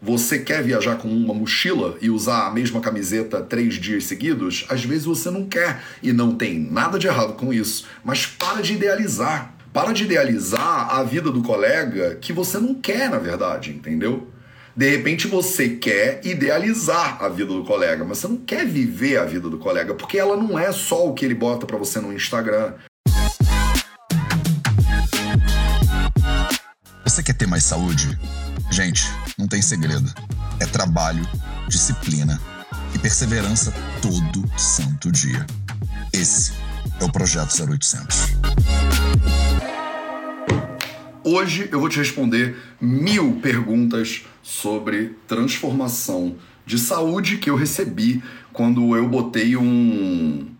Você quer viajar com uma mochila e usar a mesma camiseta três dias seguidos? Às vezes você não quer e não tem nada de errado com isso, mas para de idealizar. Para de idealizar a vida do colega que você não quer, na verdade, entendeu? De repente você quer idealizar a vida do colega, mas você não quer viver a vida do colega, porque ela não é só o que ele bota para você no Instagram. Você quer ter mais saúde? Gente, não tem segredo. É trabalho, disciplina e perseverança todo santo dia. Esse é o Projeto 0800. Hoje eu vou te responder mil perguntas sobre transformação de saúde que eu recebi quando eu botei um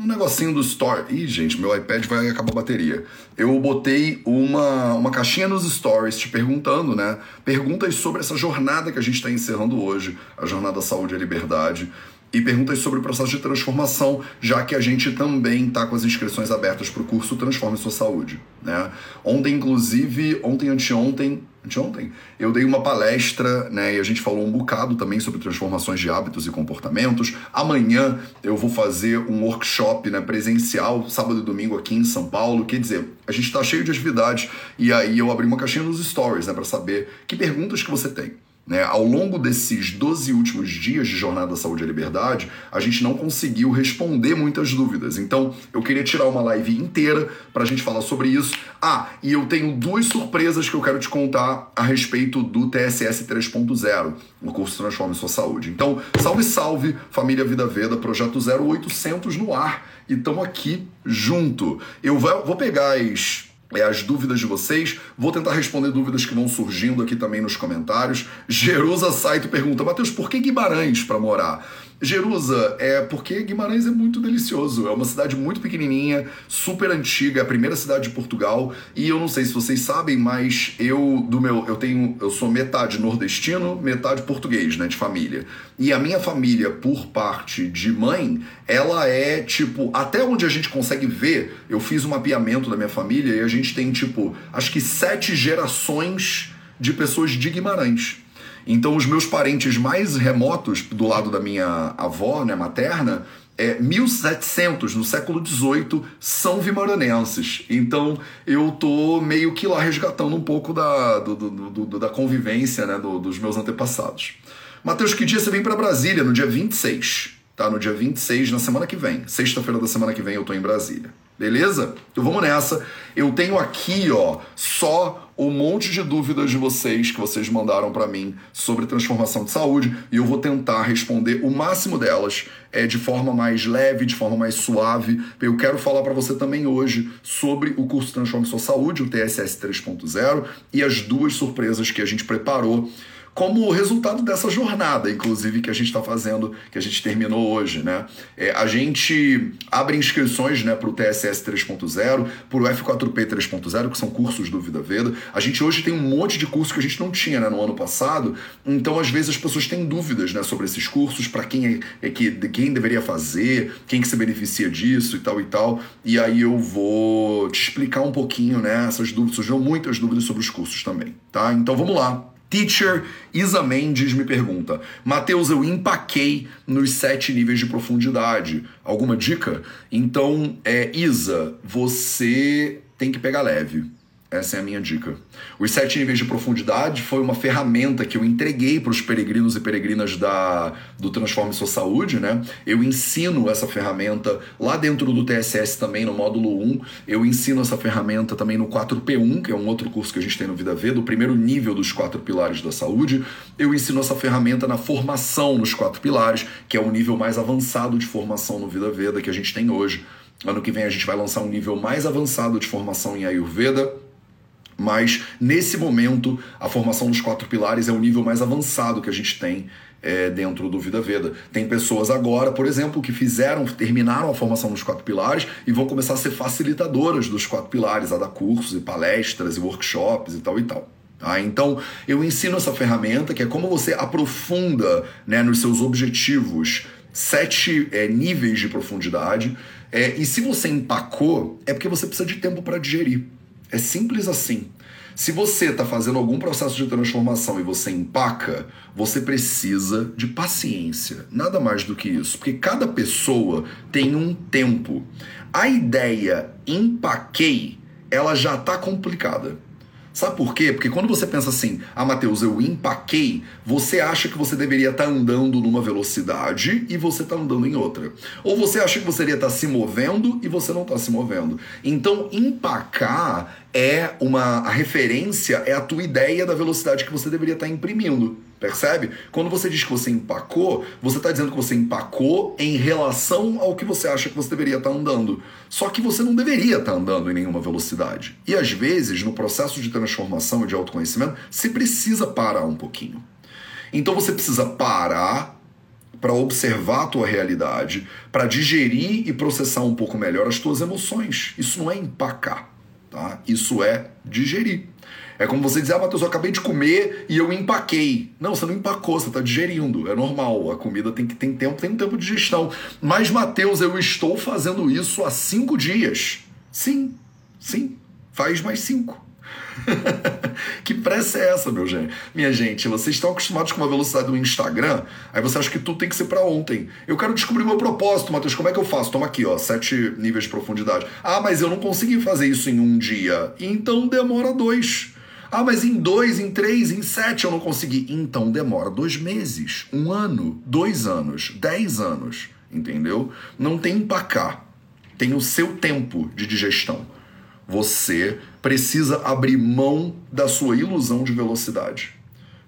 um negocinho do Store. Ih, gente, meu iPad vai acabar a bateria. Eu botei uma, uma caixinha nos Stories te perguntando, né? Perguntas sobre essa jornada que a gente está encerrando hoje, a jornada Saúde e Liberdade e perguntas sobre o processo de transformação, já que a gente também está com as inscrições abertas para o curso Transforme Sua Saúde. Né? Ontem, inclusive, ontem, anteontem, anteontem, eu dei uma palestra né, e a gente falou um bocado também sobre transformações de hábitos e comportamentos. Amanhã eu vou fazer um workshop né, presencial, sábado e domingo aqui em São Paulo. Quer dizer, a gente está cheio de atividades e aí eu abri uma caixinha nos stories né, para saber que perguntas que você tem. Né? Ao longo desses 12 últimos dias de Jornada Saúde e Liberdade, a gente não conseguiu responder muitas dúvidas. Então, eu queria tirar uma live inteira para a gente falar sobre isso. Ah, e eu tenho duas surpresas que eu quero te contar a respeito do TSS 3.0, o curso Transforme Sua Saúde. Então, salve, salve, família Vida Veda, projeto 0800 no ar. E estamos aqui junto. Eu vou pegar as é, as dúvidas de vocês. Vou tentar responder dúvidas que vão surgindo aqui também nos comentários. Jerusa Saito pergunta: Matheus, por que Guimarães para morar? Jerusa, é porque Guimarães é muito delicioso. É uma cidade muito pequenininha, super antiga, a primeira cidade de Portugal. E eu não sei se vocês sabem, mas eu do meu, eu tenho, eu sou metade nordestino, metade português, né, de família. E a minha família, por parte de mãe, ela é tipo, até onde a gente consegue ver, eu fiz um mapeamento da minha família e a gente tem tipo, acho que sete gerações de pessoas de Guimarães. Então, os meus parentes mais remotos, do lado da minha avó, né, materna, é, 1700, no século XVIII, são vimaranenses. Então eu tô meio que lá resgatando um pouco da, do, do, do, da convivência né, dos meus antepassados. Mateus, que dia você vem para Brasília? No dia 26. Tá? No dia 26, na semana que vem. Sexta-feira da semana que vem eu tô em Brasília. Beleza? Então vamos nessa. Eu tenho aqui, ó, só um monte de dúvidas de vocês que vocês mandaram para mim sobre transformação de saúde e eu vou tentar responder o máximo delas é, de forma mais leve, de forma mais suave. Eu quero falar para você também hoje sobre o curso Transforme Sua Saúde, o TSS 3.0, e as duas surpresas que a gente preparou como resultado dessa jornada, inclusive, que a gente está fazendo, que a gente terminou hoje, né? É, a gente abre inscrições né, para o TSS 3.0, para o F4P 3.0, que são cursos do Vida Veda. A gente hoje tem um monte de cursos que a gente não tinha né, no ano passado, então às vezes as pessoas têm dúvidas né, sobre esses cursos, para quem é, é que quem deveria fazer, quem que se beneficia disso e tal e tal. E aí eu vou te explicar um pouquinho né, essas dúvidas, surgiram muitas dúvidas sobre os cursos também, tá? Então vamos lá. Teacher Isa Mendes me pergunta: Mateus, eu empaquei nos sete níveis de profundidade. Alguma dica? Então, é, Isa, você tem que pegar leve. Essa é a minha dica. Os sete níveis de profundidade foi uma ferramenta que eu entreguei para os peregrinos e peregrinas da, do Transforme Sua Saúde, né? Eu ensino essa ferramenta lá dentro do TSS também, no módulo 1. Eu ensino essa ferramenta também no 4P1, que é um outro curso que a gente tem no Vida V, do primeiro nível dos quatro pilares da saúde. Eu ensino essa ferramenta na formação nos quatro pilares, que é o nível mais avançado de formação no Vida Veda que a gente tem hoje. Ano que vem a gente vai lançar um nível mais avançado de formação em Ayurveda mas nesse momento a formação dos quatro pilares é o nível mais avançado que a gente tem é, dentro do Vida Veda. Tem pessoas agora, por exemplo, que fizeram, terminaram a formação dos quatro pilares e vão começar a ser facilitadoras dos quatro pilares, a dar cursos e palestras e workshops e tal e tal. Tá? Então, eu ensino essa ferramenta que é como você aprofunda né, nos seus objetivos sete é, níveis de profundidade. É, e se você empacou, é porque você precisa de tempo para digerir. É simples assim. Se você está fazendo algum processo de transformação e você empaca, você precisa de paciência. Nada mais do que isso. Porque cada pessoa tem um tempo. A ideia empaquei, ela já está complicada. Sabe por quê? Porque quando você pensa assim, ah, Matheus, eu empaquei, você acha que você deveria estar tá andando numa velocidade e você está andando em outra. Ou você acha que você deveria estar tá se movendo e você não está se movendo. Então, empacar é uma a referência, é a tua ideia da velocidade que você deveria estar imprimindo. Percebe? Quando você diz que você empacou, você está dizendo que você empacou em relação ao que você acha que você deveria estar andando. Só que você não deveria estar andando em nenhuma velocidade. E às vezes, no processo de transformação e de autoconhecimento, se precisa parar um pouquinho. Então você precisa parar para observar a tua realidade, para digerir e processar um pouco melhor as tuas emoções. Isso não é empacar, tá? Isso é digerir. É como você dizer, ah, Matheus, eu acabei de comer e eu empaquei. Não, você não empacou, você está digerindo. É normal. A comida tem que tem tempo, tem um tempo de digestão. Mas, Matheus, eu estou fazendo isso há cinco dias. Sim, sim. Faz mais cinco. que pressa é essa, meu gente? Minha gente, vocês estão acostumados com uma velocidade do Instagram, aí você acha que tudo tem que ser para ontem. Eu quero descobrir meu propósito, Matheus, como é que eu faço? Toma aqui, ó, sete níveis de profundidade. Ah, mas eu não consegui fazer isso em um dia. Então demora dois. Ah, mas em dois, em três, em sete eu não consegui. Então demora dois meses, um ano, dois anos, dez anos, entendeu? Não tem empacar. Tem o seu tempo de digestão. Você precisa abrir mão da sua ilusão de velocidade.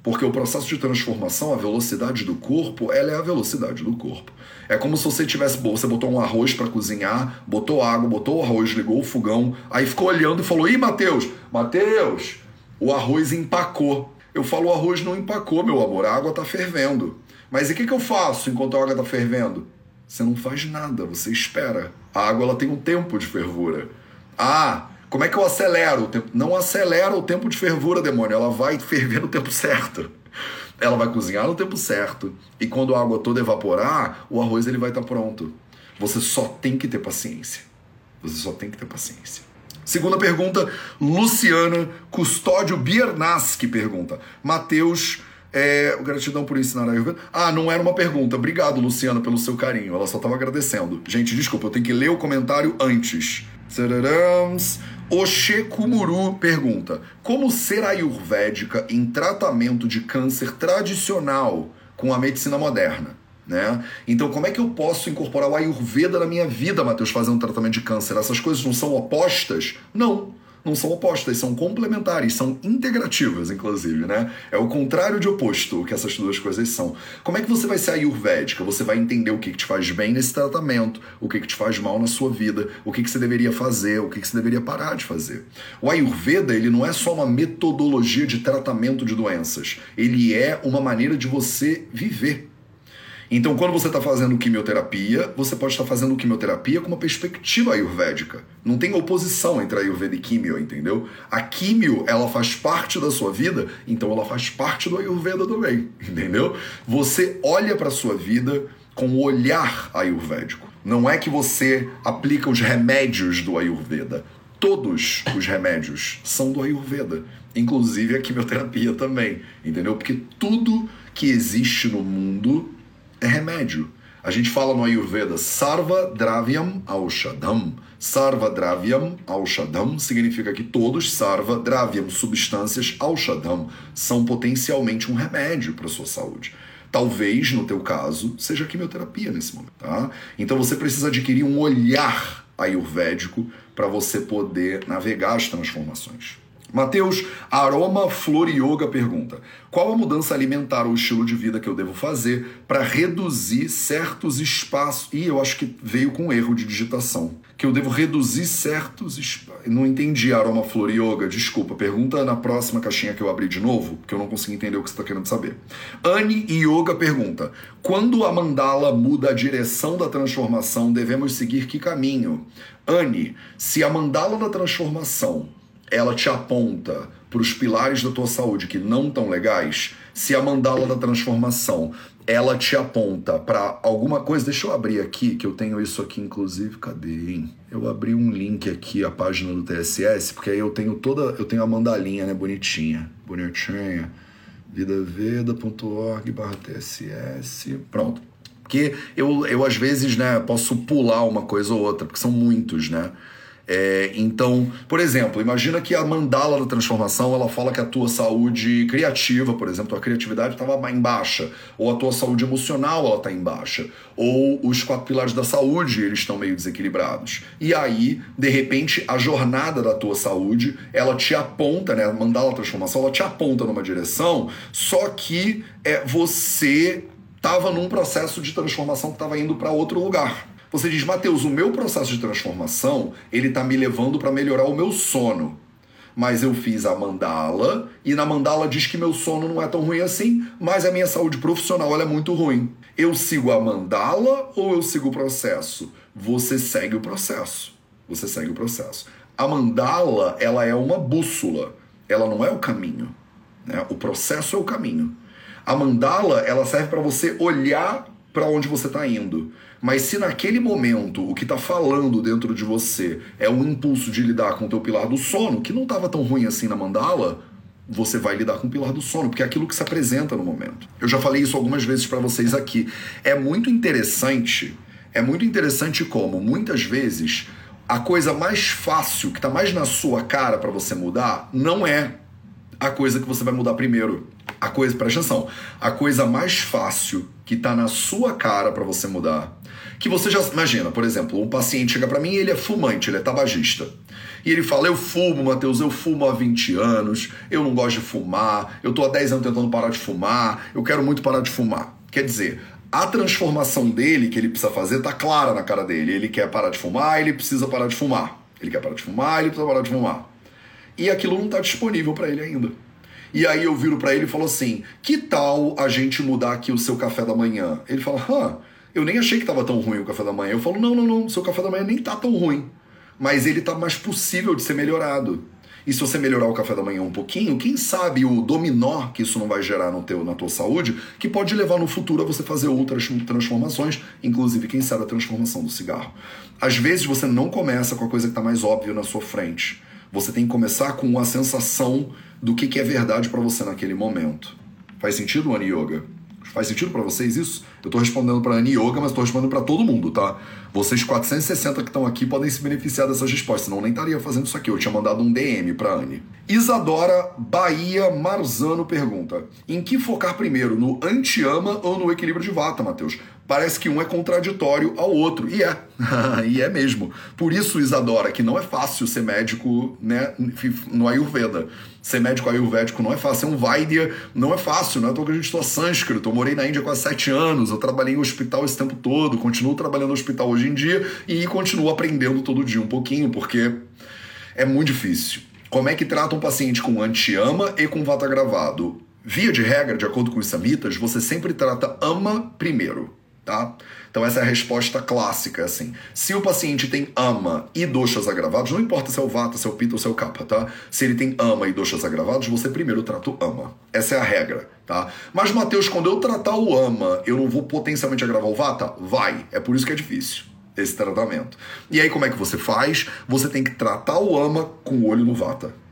Porque o processo de transformação, a velocidade do corpo, ela é a velocidade do corpo. É como se você tivesse, você botou um arroz para cozinhar, botou água, botou o arroz, ligou o fogão, aí ficou olhando e falou: "Ih, Mateus, Mateus, o arroz empacou. Eu falo, o arroz não empacou, meu amor, a água está fervendo. Mas e o que, que eu faço enquanto a água está fervendo? Você não faz nada, você espera. A água ela tem um tempo de fervura. Ah, como é que eu acelero o tempo? Não acelera o tempo de fervura, demônio. Ela vai ferver no tempo certo. Ela vai cozinhar no tempo certo. E quando a água toda evaporar, o arroz ele vai estar tá pronto. Você só tem que ter paciência. Você só tem que ter paciência. Segunda pergunta, Luciana Custódio Biernaschi pergunta. Mateus, é, gratidão por ensinar a Ayurveda. Ah, não era uma pergunta. Obrigado, Luciana, pelo seu carinho. Ela só estava agradecendo. Gente, desculpa, eu tenho que ler o comentário antes. Sararams. Oxê Kumuru pergunta: Como ser ayurvédica em tratamento de câncer tradicional com a medicina moderna? Né? Então, como é que eu posso incorporar o Ayurveda na minha vida, Matheus, fazendo tratamento de câncer? Essas coisas não são opostas? Não, não são opostas, são complementares, são integrativas, inclusive, né? É o contrário de oposto que essas duas coisas são. Como é que você vai ser ayurvédica? Você vai entender o que, que te faz bem nesse tratamento, o que, que te faz mal na sua vida, o que, que você deveria fazer, o que, que você deveria parar de fazer. O Ayurveda, ele não é só uma metodologia de tratamento de doenças, ele é uma maneira de você viver então, quando você está fazendo quimioterapia, você pode estar fazendo quimioterapia com uma perspectiva ayurvédica. Não tem oposição entre Ayurveda e quimio, entendeu? A quimio, ela faz parte da sua vida, então ela faz parte do Ayurveda também, entendeu? Você olha para sua vida com o olhar ayurvédico. Não é que você aplica os remédios do Ayurveda. Todos os remédios são do Ayurveda, inclusive a quimioterapia também, entendeu? Porque tudo que existe no mundo é remédio. A gente fala no Ayurveda Sarva Dravyam Aushadam. Sarva Dravyam Aushadam significa que todos Sarva Dravyam, substâncias Aushadam, são potencialmente um remédio para a sua saúde. Talvez, no teu caso, seja quimioterapia nesse momento, tá? Então você precisa adquirir um olhar ayurvédico para você poder navegar as transformações. Mateus Aroma Flor Yoga pergunta: Qual a mudança alimentar ou estilo de vida que eu devo fazer para reduzir certos espaços? E eu acho que veio com erro de digitação. Que eu devo reduzir certos espaços. Não entendi Aroma Flor Yoga, desculpa. Pergunta na próxima caixinha que eu abri de novo, porque eu não consegui entender o que você está querendo saber. Anne Yoga pergunta: Quando a mandala muda a direção da transformação, devemos seguir que caminho? Anne, se a mandala da transformação ela te aponta para os pilares da tua saúde que não estão legais, se a mandala da transformação ela te aponta para alguma coisa. Deixa eu abrir aqui, que eu tenho isso aqui, inclusive. Cadê, hein? Eu abri um link aqui, a página do TSS, porque aí eu tenho toda. Eu tenho a mandalinha, né? Bonitinha. Bonitinha. vidaveda.org barra TSS. Pronto. Porque eu, eu, às vezes, né, posso pular uma coisa ou outra, porque são muitos, né? É, então, por exemplo, imagina que a mandala da transformação ela fala que a tua saúde criativa, por exemplo, a criatividade estava em baixa, ou a tua saúde emocional ela está em baixa, ou os quatro pilares da saúde eles estão meio desequilibrados. E aí, de repente, a jornada da tua saúde ela te aponta, né? A mandala da transformação ela te aponta numa direção, só que é você estava num processo de transformação que estava indo para outro lugar. Você diz, Mateus, o meu processo de transformação, ele está me levando para melhorar o meu sono. Mas eu fiz a mandala e na mandala diz que meu sono não é tão ruim assim, mas a minha saúde profissional é muito ruim. Eu sigo a mandala ou eu sigo o processo? Você segue o processo. Você segue o processo. A mandala, ela é uma bússola. Ela não é o caminho. Né? O processo é o caminho. A mandala, ela serve para você olhar para onde você está indo. Mas se naquele momento o que está falando dentro de você é um impulso de lidar com o teu pilar do sono, que não estava tão ruim assim na mandala, você vai lidar com o pilar do sono, porque é aquilo que se apresenta no momento. Eu já falei isso algumas vezes para vocês aqui. É muito interessante, é muito interessante como muitas vezes a coisa mais fácil, que está mais na sua cara para você mudar, não é a coisa que você vai mudar primeiro. A coisa, presta atenção, a coisa mais fácil que está na sua cara para você mudar que você já imagina, por exemplo, um paciente chega para mim e ele é fumante, ele é tabagista. E ele fala: Eu fumo, Matheus, eu fumo há 20 anos, eu não gosto de fumar, eu tô há 10 anos tentando parar de fumar, eu quero muito parar de fumar. Quer dizer, a transformação dele que ele precisa fazer tá clara na cara dele. Ele quer parar de fumar, ele precisa parar de fumar. Ele quer parar de fumar, ele precisa parar de fumar. E aquilo não está disponível para ele ainda. E aí eu viro para ele e falo assim: que tal a gente mudar aqui o seu café da manhã? Ele fala: hã, eu nem achei que estava tão ruim o café da manhã. Eu falo, não, não, não, seu café da manhã nem tá tão ruim. Mas ele tá mais possível de ser melhorado. E se você melhorar o café da manhã um pouquinho, quem sabe o dominó que isso não vai gerar no teu, na tua saúde, que pode levar no futuro a você fazer outras transformações, inclusive, quem sabe, a transformação do cigarro. Às vezes você não começa com a coisa que está mais óbvia na sua frente. Você tem que começar com a sensação do que, que é verdade para você naquele momento. Faz sentido, Ani Yoga? Faz sentido para vocês isso? Eu tô respondendo para Ani Yoga, mas tô respondendo para todo mundo, tá? Vocês 460 que estão aqui podem se beneficiar dessas respostas, senão eu nem estaria fazendo isso aqui. Eu tinha mandado um DM para Anne. Isadora Bahia Marzano pergunta: Em que focar primeiro, no anti-ama ou no equilíbrio de vata, Matheus? Parece que um é contraditório ao outro. E é. e é mesmo. Por isso, Isadora, que não é fácil ser médico né, no Ayurveda. Ser médico ayurvédico não é fácil. Ser um Vaidya não é fácil. Não é que a gente estuda sânscrito. Eu morei na Índia quase sete anos. Eu trabalhei em hospital esse tempo todo. Continuo trabalhando no hospital hoje em dia. E continuo aprendendo todo dia um pouquinho, porque é muito difícil. Como é que trata um paciente com anti-ama e com vata gravado? Via de regra, de acordo com os samitas, você sempre trata ama primeiro tá? Então essa é a resposta clássica, assim. Se o paciente tem ama e doxas agravados, não importa se é o vata, se é o pita ou se é o kapha, tá? Se ele tem ama e doxas agravados, você primeiro trata o ama. Essa é a regra, tá? Mas, Mateus, quando eu tratar o ama, eu não vou potencialmente agravar o vata? Vai. É por isso que é difícil esse tratamento. E aí como é que você faz? Você tem que tratar o ama com o olho no vata.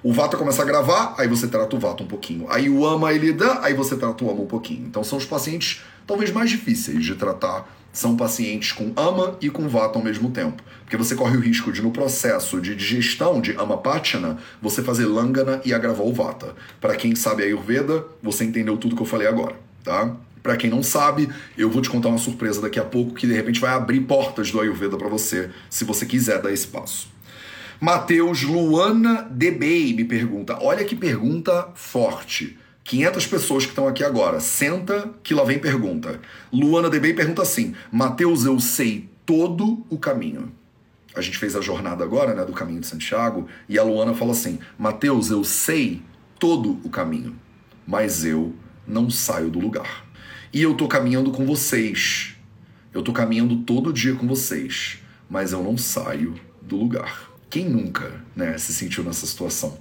O Vata começa a gravar, aí você trata o Vata um pouquinho. Aí o Ama ele dá, aí você trata o Ama um pouquinho. Então são os pacientes talvez mais difíceis de tratar. São pacientes com Ama e com Vata ao mesmo tempo. Porque você corre o risco de, no processo de digestão de Ama Pachana, você fazer Langana e agravar o Vata. Para quem sabe Ayurveda, você entendeu tudo que eu falei agora, tá? Para quem não sabe, eu vou te contar uma surpresa daqui a pouco que de repente vai abrir portas do Ayurveda para você, se você quiser dar esse passo. Matheus Luana Debey me pergunta. Olha que pergunta forte. 500 pessoas que estão aqui agora. Senta que lá vem pergunta. Luana Debey pergunta assim: Mateus, eu sei todo o caminho. A gente fez a jornada agora, né, do caminho de Santiago, e a Luana fala assim: Mateus, eu sei todo o caminho, mas eu não saio do lugar. E eu tô caminhando com vocês. Eu tô caminhando todo dia com vocês, mas eu não saio do lugar. Quem nunca né, se sentiu nessa situação?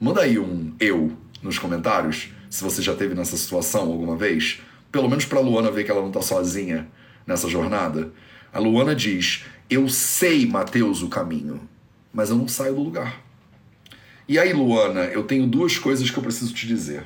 Manda aí um eu nos comentários. Se você já teve nessa situação alguma vez, pelo menos para Luana ver que ela não está sozinha nessa jornada. A Luana diz: Eu sei, Mateus, o caminho, mas eu não saio do lugar. E aí, Luana, eu tenho duas coisas que eu preciso te dizer.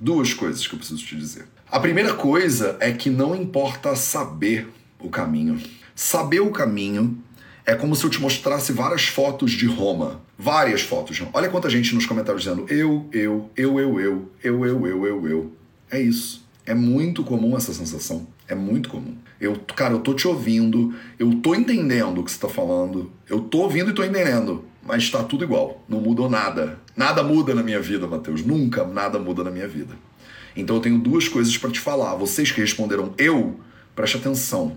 Duas coisas que eu preciso te dizer. A primeira coisa é que não importa saber o caminho. Saber o caminho é como se eu te mostrasse várias fotos de Roma. Várias fotos. Olha quanta gente nos comentários dizendo eu, eu, eu, eu, eu, eu, eu, eu, eu, eu. É isso. É muito comum essa sensação. É muito comum. Eu, cara, eu tô te ouvindo, eu tô entendendo o que você tá falando, eu tô ouvindo e tô entendendo, mas tá tudo igual. Não mudou nada. Nada muda na minha vida, Mateus. Nunca nada muda na minha vida. Então eu tenho duas coisas para te falar. Vocês que responderam eu, preste atenção.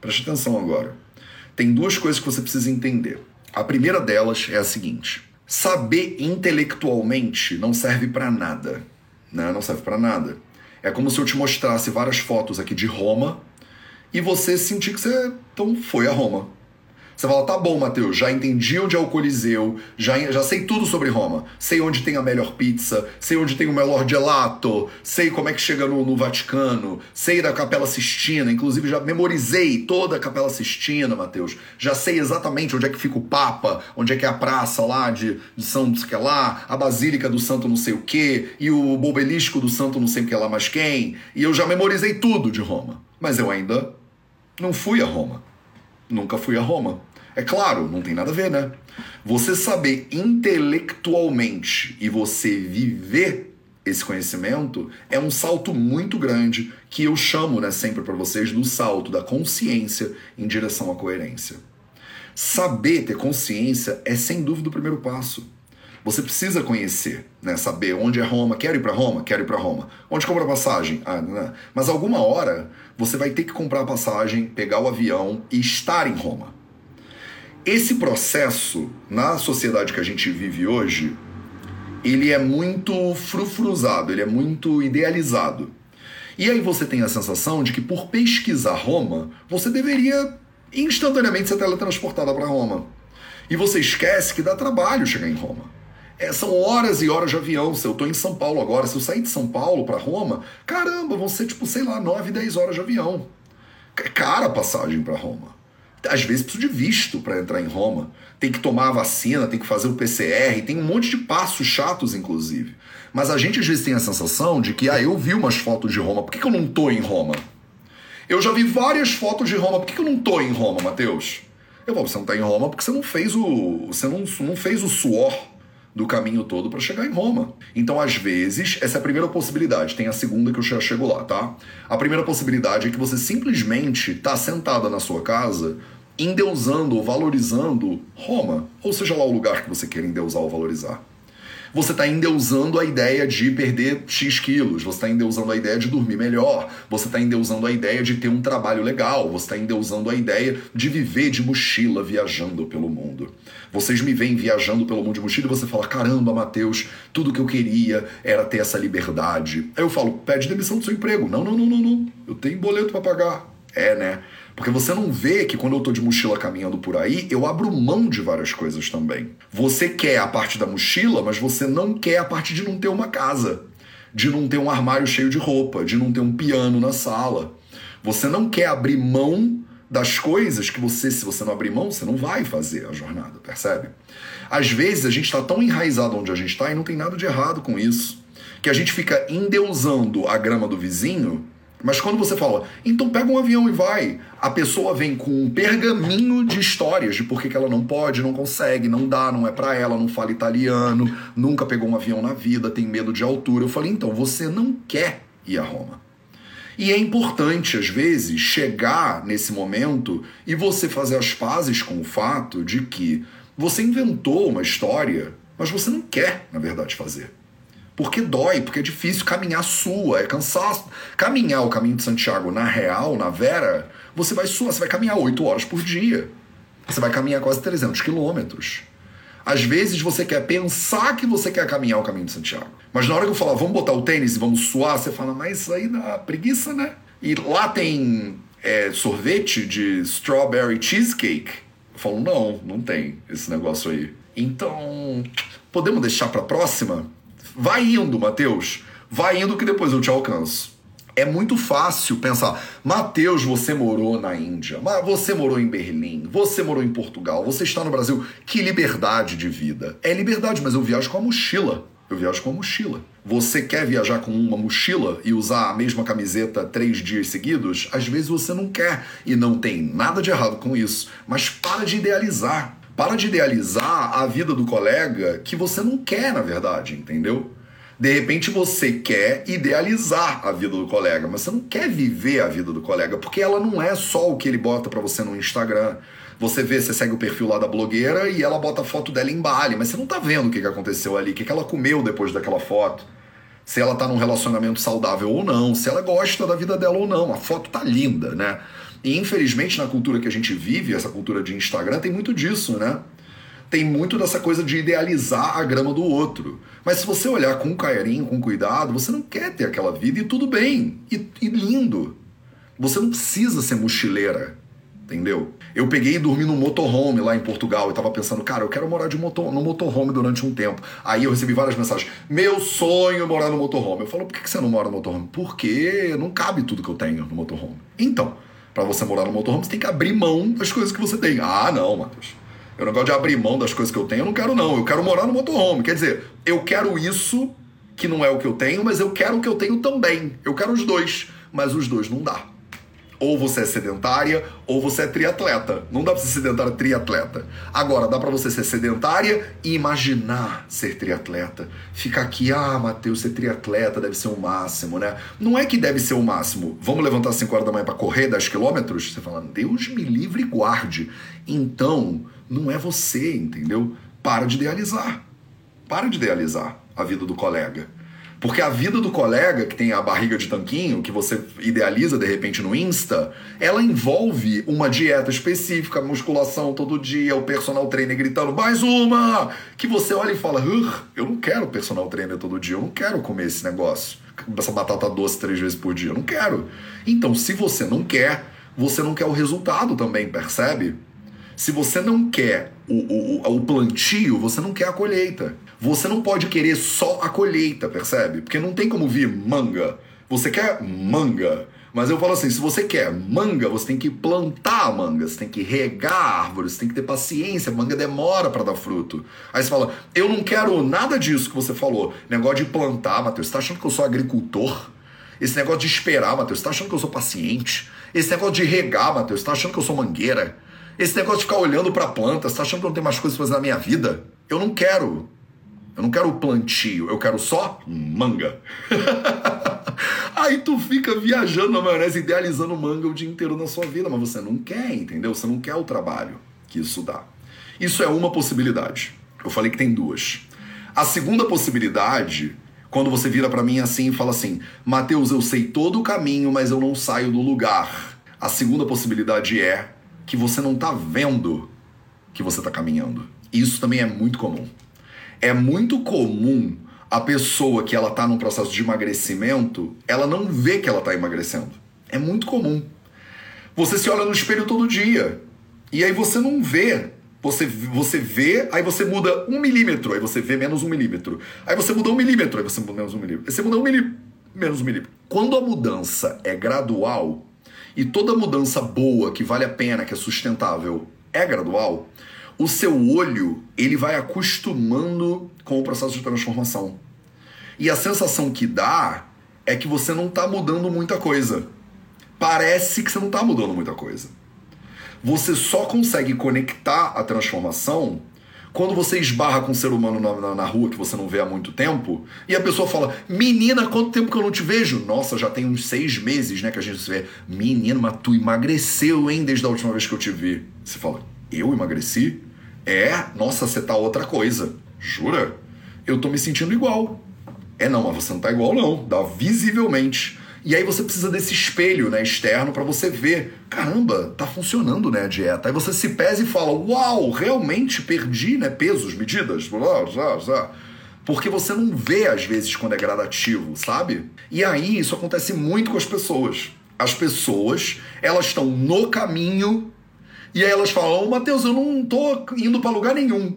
Preste atenção agora. Tem duas coisas que você precisa entender. A primeira delas é a seguinte: saber intelectualmente não serve para nada. Né? Não serve para nada. É como se eu te mostrasse várias fotos aqui de Roma e você sentir que você então foi a Roma. Você fala, tá bom, Matheus, já entendi onde é o Coliseu, já, já sei tudo sobre Roma. Sei onde tem a melhor pizza, sei onde tem o melhor gelato, sei como é que chega no, no Vaticano, sei da Capela Sistina, inclusive já memorizei toda a Capela Sistina, Matheus. Já sei exatamente onde é que fica o Papa, onde é que é a praça lá de, de São não sei o que lá, a Basílica do Santo não sei o que, e o Bobelisco do Santo não sei o que lá mais quem. E eu já memorizei tudo de Roma. Mas eu ainda não fui a Roma. Nunca fui a Roma. É claro, não tem nada a ver, né? Você saber intelectualmente e você viver esse conhecimento é um salto muito grande que eu chamo, né, sempre para vocês do salto da consciência em direção à coerência. Saber ter consciência é sem dúvida o primeiro passo. Você precisa conhecer, né? Saber onde é Roma. Quero ir para Roma? Quero ir para Roma. Onde compra passagem? Ah, né? Mas alguma hora você vai ter que comprar a passagem, pegar o avião e estar em Roma. Esse processo, na sociedade que a gente vive hoje, ele é muito frufruzado, ele é muito idealizado. E aí você tem a sensação de que por pesquisar Roma, você deveria instantaneamente ser teletransportada para Roma. E você esquece que dá trabalho chegar em Roma. É, são horas e horas de avião. Se eu estou em São Paulo agora, se eu sair de São Paulo para Roma, caramba, vão ser tipo, sei lá, 9, 10 horas de avião. É cara a passagem para Roma às vezes preciso de visto para entrar em Roma. Tem que tomar a vacina, tem que fazer o PCR, tem um monte de passos chatos, inclusive. Mas a gente às vezes tem a sensação de que, ah, eu vi umas fotos de Roma, por que, que eu não tô em Roma? Eu já vi várias fotos de Roma, por que, que eu não tô em Roma, Mateus? Eu falo, você não tá em Roma porque você não fez o. Você não, não fez o suor do caminho todo para chegar em Roma. Então, às vezes, essa é a primeira possibilidade. Tem a segunda que eu já chego lá, tá? A primeira possibilidade é que você simplesmente está sentada na sua casa endeusando ou valorizando Roma, ou seja lá o lugar que você quer endeusar ou valorizar. Você está endeusando a ideia de perder X quilos, você está endeusando a ideia de dormir melhor, você está endeusando a ideia de ter um trabalho legal, você está endeusando a ideia de viver de mochila viajando pelo mundo. Vocês me veem viajando pelo mundo de mochila e você fala: caramba, Mateus, tudo que eu queria era ter essa liberdade. Aí eu falo: pede demissão do seu emprego. Não, não, não, não, não. Eu tenho boleto para pagar. É, né? Porque você não vê que quando eu tô de mochila caminhando por aí, eu abro mão de várias coisas também. Você quer a parte da mochila, mas você não quer a parte de não ter uma casa, de não ter um armário cheio de roupa, de não ter um piano na sala. Você não quer abrir mão das coisas que você, se você não abrir mão, você não vai fazer a jornada, percebe? Às vezes a gente está tão enraizado onde a gente está e não tem nada de errado com isso, que a gente fica endeusando a grama do vizinho mas quando você fala, então pega um avião e vai, a pessoa vem com um pergaminho de histórias de por que ela não pode, não consegue, não dá, não é para ela, não fala italiano, nunca pegou um avião na vida, tem medo de altura. Eu falei, então você não quer ir a Roma. E é importante, às vezes, chegar nesse momento e você fazer as pazes com o fato de que você inventou uma história, mas você não quer, na verdade, fazer. Porque dói, porque é difícil caminhar sua, é cansaço. Caminhar o caminho de Santiago na real, na Vera, você vai suar, você vai caminhar 8 horas por dia. Você vai caminhar quase 300 quilômetros. Às vezes você quer pensar que você quer caminhar o caminho de Santiago. Mas na hora que eu falar, vamos botar o tênis e vamos suar, você fala, mas isso aí dá preguiça, né? E lá tem é, sorvete de strawberry cheesecake. Eu falo, não, não tem esse negócio aí. Então, podemos deixar para próxima? Vai indo, Mateus. Vai indo que depois eu te alcanço. É muito fácil pensar, Mateus, você morou na Índia, você morou em Berlim, você morou em Portugal, você está no Brasil. Que liberdade de vida. É liberdade, mas eu viajo com a mochila. Eu viajo com a mochila. Você quer viajar com uma mochila e usar a mesma camiseta três dias seguidos? Às vezes você não quer e não tem nada de errado com isso. Mas para de idealizar. Para de idealizar a vida do colega que você não quer, na verdade, entendeu? De repente você quer idealizar a vida do colega, mas você não quer viver a vida do colega, porque ela não é só o que ele bota para você no Instagram. Você vê, você segue o perfil lá da blogueira e ela bota a foto dela em Bali, mas você não tá vendo o que, aconteceu ali, o que ela comeu depois daquela foto. Se ela tá num relacionamento saudável ou não, se ela gosta da vida dela ou não. A foto tá linda, né? E infelizmente na cultura que a gente vive, essa cultura de Instagram, tem muito disso, né? Tem muito dessa coisa de idealizar a grama do outro. Mas se você olhar com carinho, com cuidado, você não quer ter aquela vida e tudo bem. E, e lindo. Você não precisa ser mochileira entendeu? Eu peguei e dormi no motorhome lá em Portugal e tava pensando, cara, eu quero morar de motor, no motorhome durante um tempo. Aí eu recebi várias mensagens, meu sonho é morar no motorhome. Eu falo, por que você não mora no motorhome? Porque não cabe tudo que eu tenho no motorhome. Então, para você morar no motorhome, você tem que abrir mão das coisas que você tem. Ah, não, Matheus. Eu não gosto de abrir mão das coisas que eu tenho, eu não quero não. Eu quero morar no motorhome. Quer dizer, eu quero isso que não é o que eu tenho, mas eu quero o que eu tenho também. Eu quero os dois, mas os dois não dá. Ou você é sedentária ou você é triatleta. Não dá pra ser sedentária triatleta. Agora, dá para você ser sedentária e imaginar ser triatleta. Ficar aqui, ah, Matheus, ser triatleta deve ser o máximo, né? Não é que deve ser o máximo. Vamos levantar às 5 horas da manhã para correr 10 quilômetros? Você fala, Deus me livre e guarde. Então, não é você, entendeu? Para de idealizar. Para de idealizar a vida do colega. Porque a vida do colega, que tem a barriga de tanquinho, que você idealiza de repente no Insta, ela envolve uma dieta específica, musculação todo dia, o personal trainer gritando, mais uma! Que você olha e fala, eu não quero personal trainer todo dia, eu não quero comer esse negócio, essa batata doce três vezes por dia, eu não quero. Então, se você não quer, você não quer o resultado também, percebe? Se você não quer o, o, o plantio, você não quer a colheita. Você não pode querer só a colheita, percebe? Porque não tem como vir manga. Você quer manga. Mas eu falo assim: se você quer manga, você tem que plantar a manga, você tem que regar a árvore, você tem que ter paciência, a manga demora para dar fruto. Aí você fala: eu não quero nada disso que você falou. Negócio de plantar, Matheus, você tá achando que eu sou agricultor? Esse negócio de esperar, Matheus, você tá achando que eu sou paciente? Esse negócio de regar, Matheus, você tá achando que eu sou mangueira? Esse negócio de ficar olhando para planta, você tá achando que eu não tenho mais coisas pra fazer na minha vida? Eu não quero. Eu não quero plantio, eu quero só manga. Aí tu fica viajando na maionese, idealizando manga o dia inteiro na sua vida, mas você não quer, entendeu? Você não quer o trabalho que isso dá. Isso é uma possibilidade. Eu falei que tem duas. A segunda possibilidade, quando você vira para mim assim e fala assim: Mateus, eu sei todo o caminho, mas eu não saio do lugar. A segunda possibilidade é que você não tá vendo que você tá caminhando. Isso também é muito comum é muito comum a pessoa que ela está num processo de emagrecimento, ela não vê que ela está emagrecendo. É muito comum. Você se olha no espelho todo dia e aí você não vê. Você, você vê, aí você muda um milímetro, aí você vê menos um milímetro. Aí você muda um milímetro, aí você muda menos um milímetro. Aí você muda um milímetro, menos um milímetro. Quando a mudança é gradual, e toda mudança boa, que vale a pena, que é sustentável, é gradual, o seu olho ele vai acostumando com o processo de transformação. E a sensação que dá é que você não está mudando muita coisa. Parece que você não está mudando muita coisa. Você só consegue conectar a transformação quando você esbarra com um ser humano na, na, na, rua que você não vê há muito tempo e a pessoa fala: Menina, quanto tempo que eu não te vejo? Nossa, já tem uns seis meses né, que a gente se vê. Menina, mas tu emagreceu, hein, desde a última vez que eu te vi. Você fala: Eu emagreci? É, nossa, você tá outra coisa. Jura? Eu tô me sentindo igual. É, não, mas você não tá igual, não. Dá visivelmente. E aí você precisa desse espelho né, externo para você ver, caramba, tá funcionando né, a dieta. Aí você se pesa e fala, uau, realmente perdi né, pesos, medidas, porque você não vê às vezes quando é gradativo, sabe? E aí isso acontece muito com as pessoas. As pessoas, elas estão no caminho e aí elas falam, ô Matheus, eu não tô indo para lugar nenhum.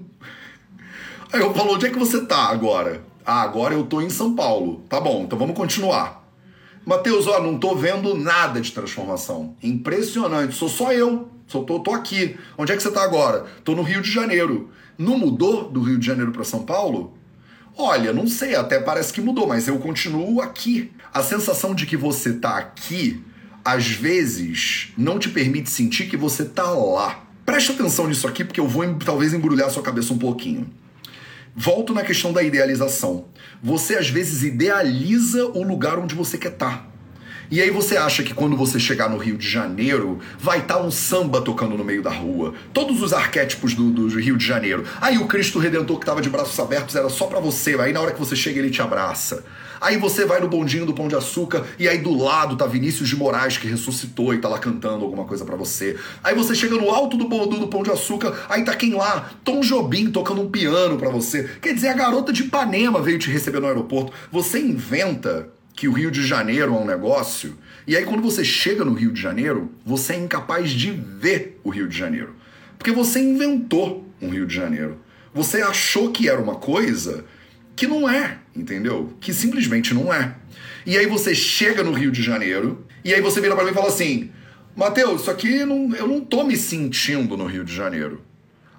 Aí eu falo, onde é que você tá agora? Ah, agora eu tô em São Paulo. Tá bom, então vamos continuar. Mateus, ó, não tô vendo nada de transformação. Impressionante, sou só eu. Só tô, tô aqui. Onde é que você tá agora? Tô no Rio de Janeiro. Não mudou do Rio de Janeiro para São Paulo? Olha, não sei, até parece que mudou, mas eu continuo aqui. A sensação de que você tá aqui, às vezes, não te permite sentir que você tá lá. Preste atenção nisso aqui, porque eu vou talvez embrulhar sua cabeça um pouquinho. Volto na questão da idealização. Você às vezes idealiza o lugar onde você quer estar. Tá. E aí você acha que quando você chegar no Rio de Janeiro, vai estar tá um samba tocando no meio da rua. Todos os arquétipos do, do Rio de Janeiro. Aí o Cristo Redentor que estava de braços abertos era só para você. Aí na hora que você chega ele te abraça. Aí você vai no bondinho do Pão de Açúcar e aí do lado tá Vinícius de Moraes que ressuscitou e tá lá cantando alguma coisa para você. Aí você chega no alto do, do, do Pão de Açúcar, aí tá quem lá? Tom Jobim tocando um piano para você. Quer dizer, a garota de Ipanema veio te receber no aeroporto. Você inventa que o Rio de Janeiro é um negócio, e aí quando você chega no Rio de Janeiro, você é incapaz de ver o Rio de Janeiro. Porque você inventou um Rio de Janeiro. Você achou que era uma coisa que não é, entendeu? Que simplesmente não é. E aí você chega no Rio de Janeiro, e aí você vira para mim e fala assim: Mateus, isso aqui não, eu não tô me sentindo no Rio de Janeiro.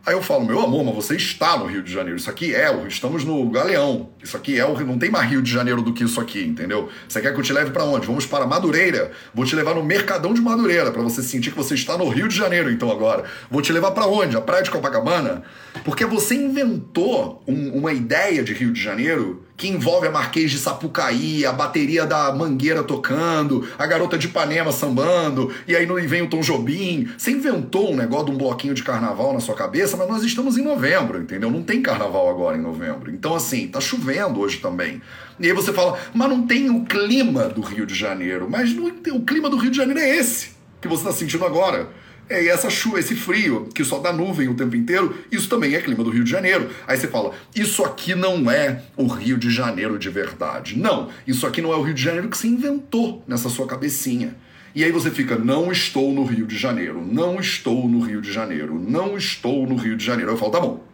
Aí eu falo, meu amor, mas você está no Rio de Janeiro. Isso aqui é, estamos no Galeão. Isso aqui é o não tem mais Rio de Janeiro do que isso aqui, entendeu? Você quer que eu te leve para onde? Vamos para Madureira. Vou te levar no Mercadão de Madureira para você sentir que você está no Rio de Janeiro, então agora. Vou te levar para onde? A Praia de Copacabana? Porque você inventou um, uma ideia de Rio de Janeiro que envolve a Marquês de Sapucaí, a bateria da Mangueira tocando, a garota de Ipanema sambando, e aí vem o Tom Jobim. Você inventou um negócio de um bloquinho de carnaval na sua cabeça, mas nós estamos em novembro, entendeu? Não tem carnaval agora em novembro. Então, assim, tá chovendo hoje também. E aí você fala, mas não tem o clima do Rio de Janeiro. Mas não, o clima do Rio de Janeiro é esse que você está sentindo agora. É, essa chuva, esse frio, que só dá nuvem o tempo inteiro, isso também é clima do Rio de Janeiro. Aí você fala, isso aqui não é o Rio de Janeiro de verdade. Não, isso aqui não é o Rio de Janeiro que se inventou nessa sua cabecinha. E aí você fica, não estou no Rio de Janeiro, não estou no Rio de Janeiro, não estou no Rio de Janeiro. Eu falo, tá bom,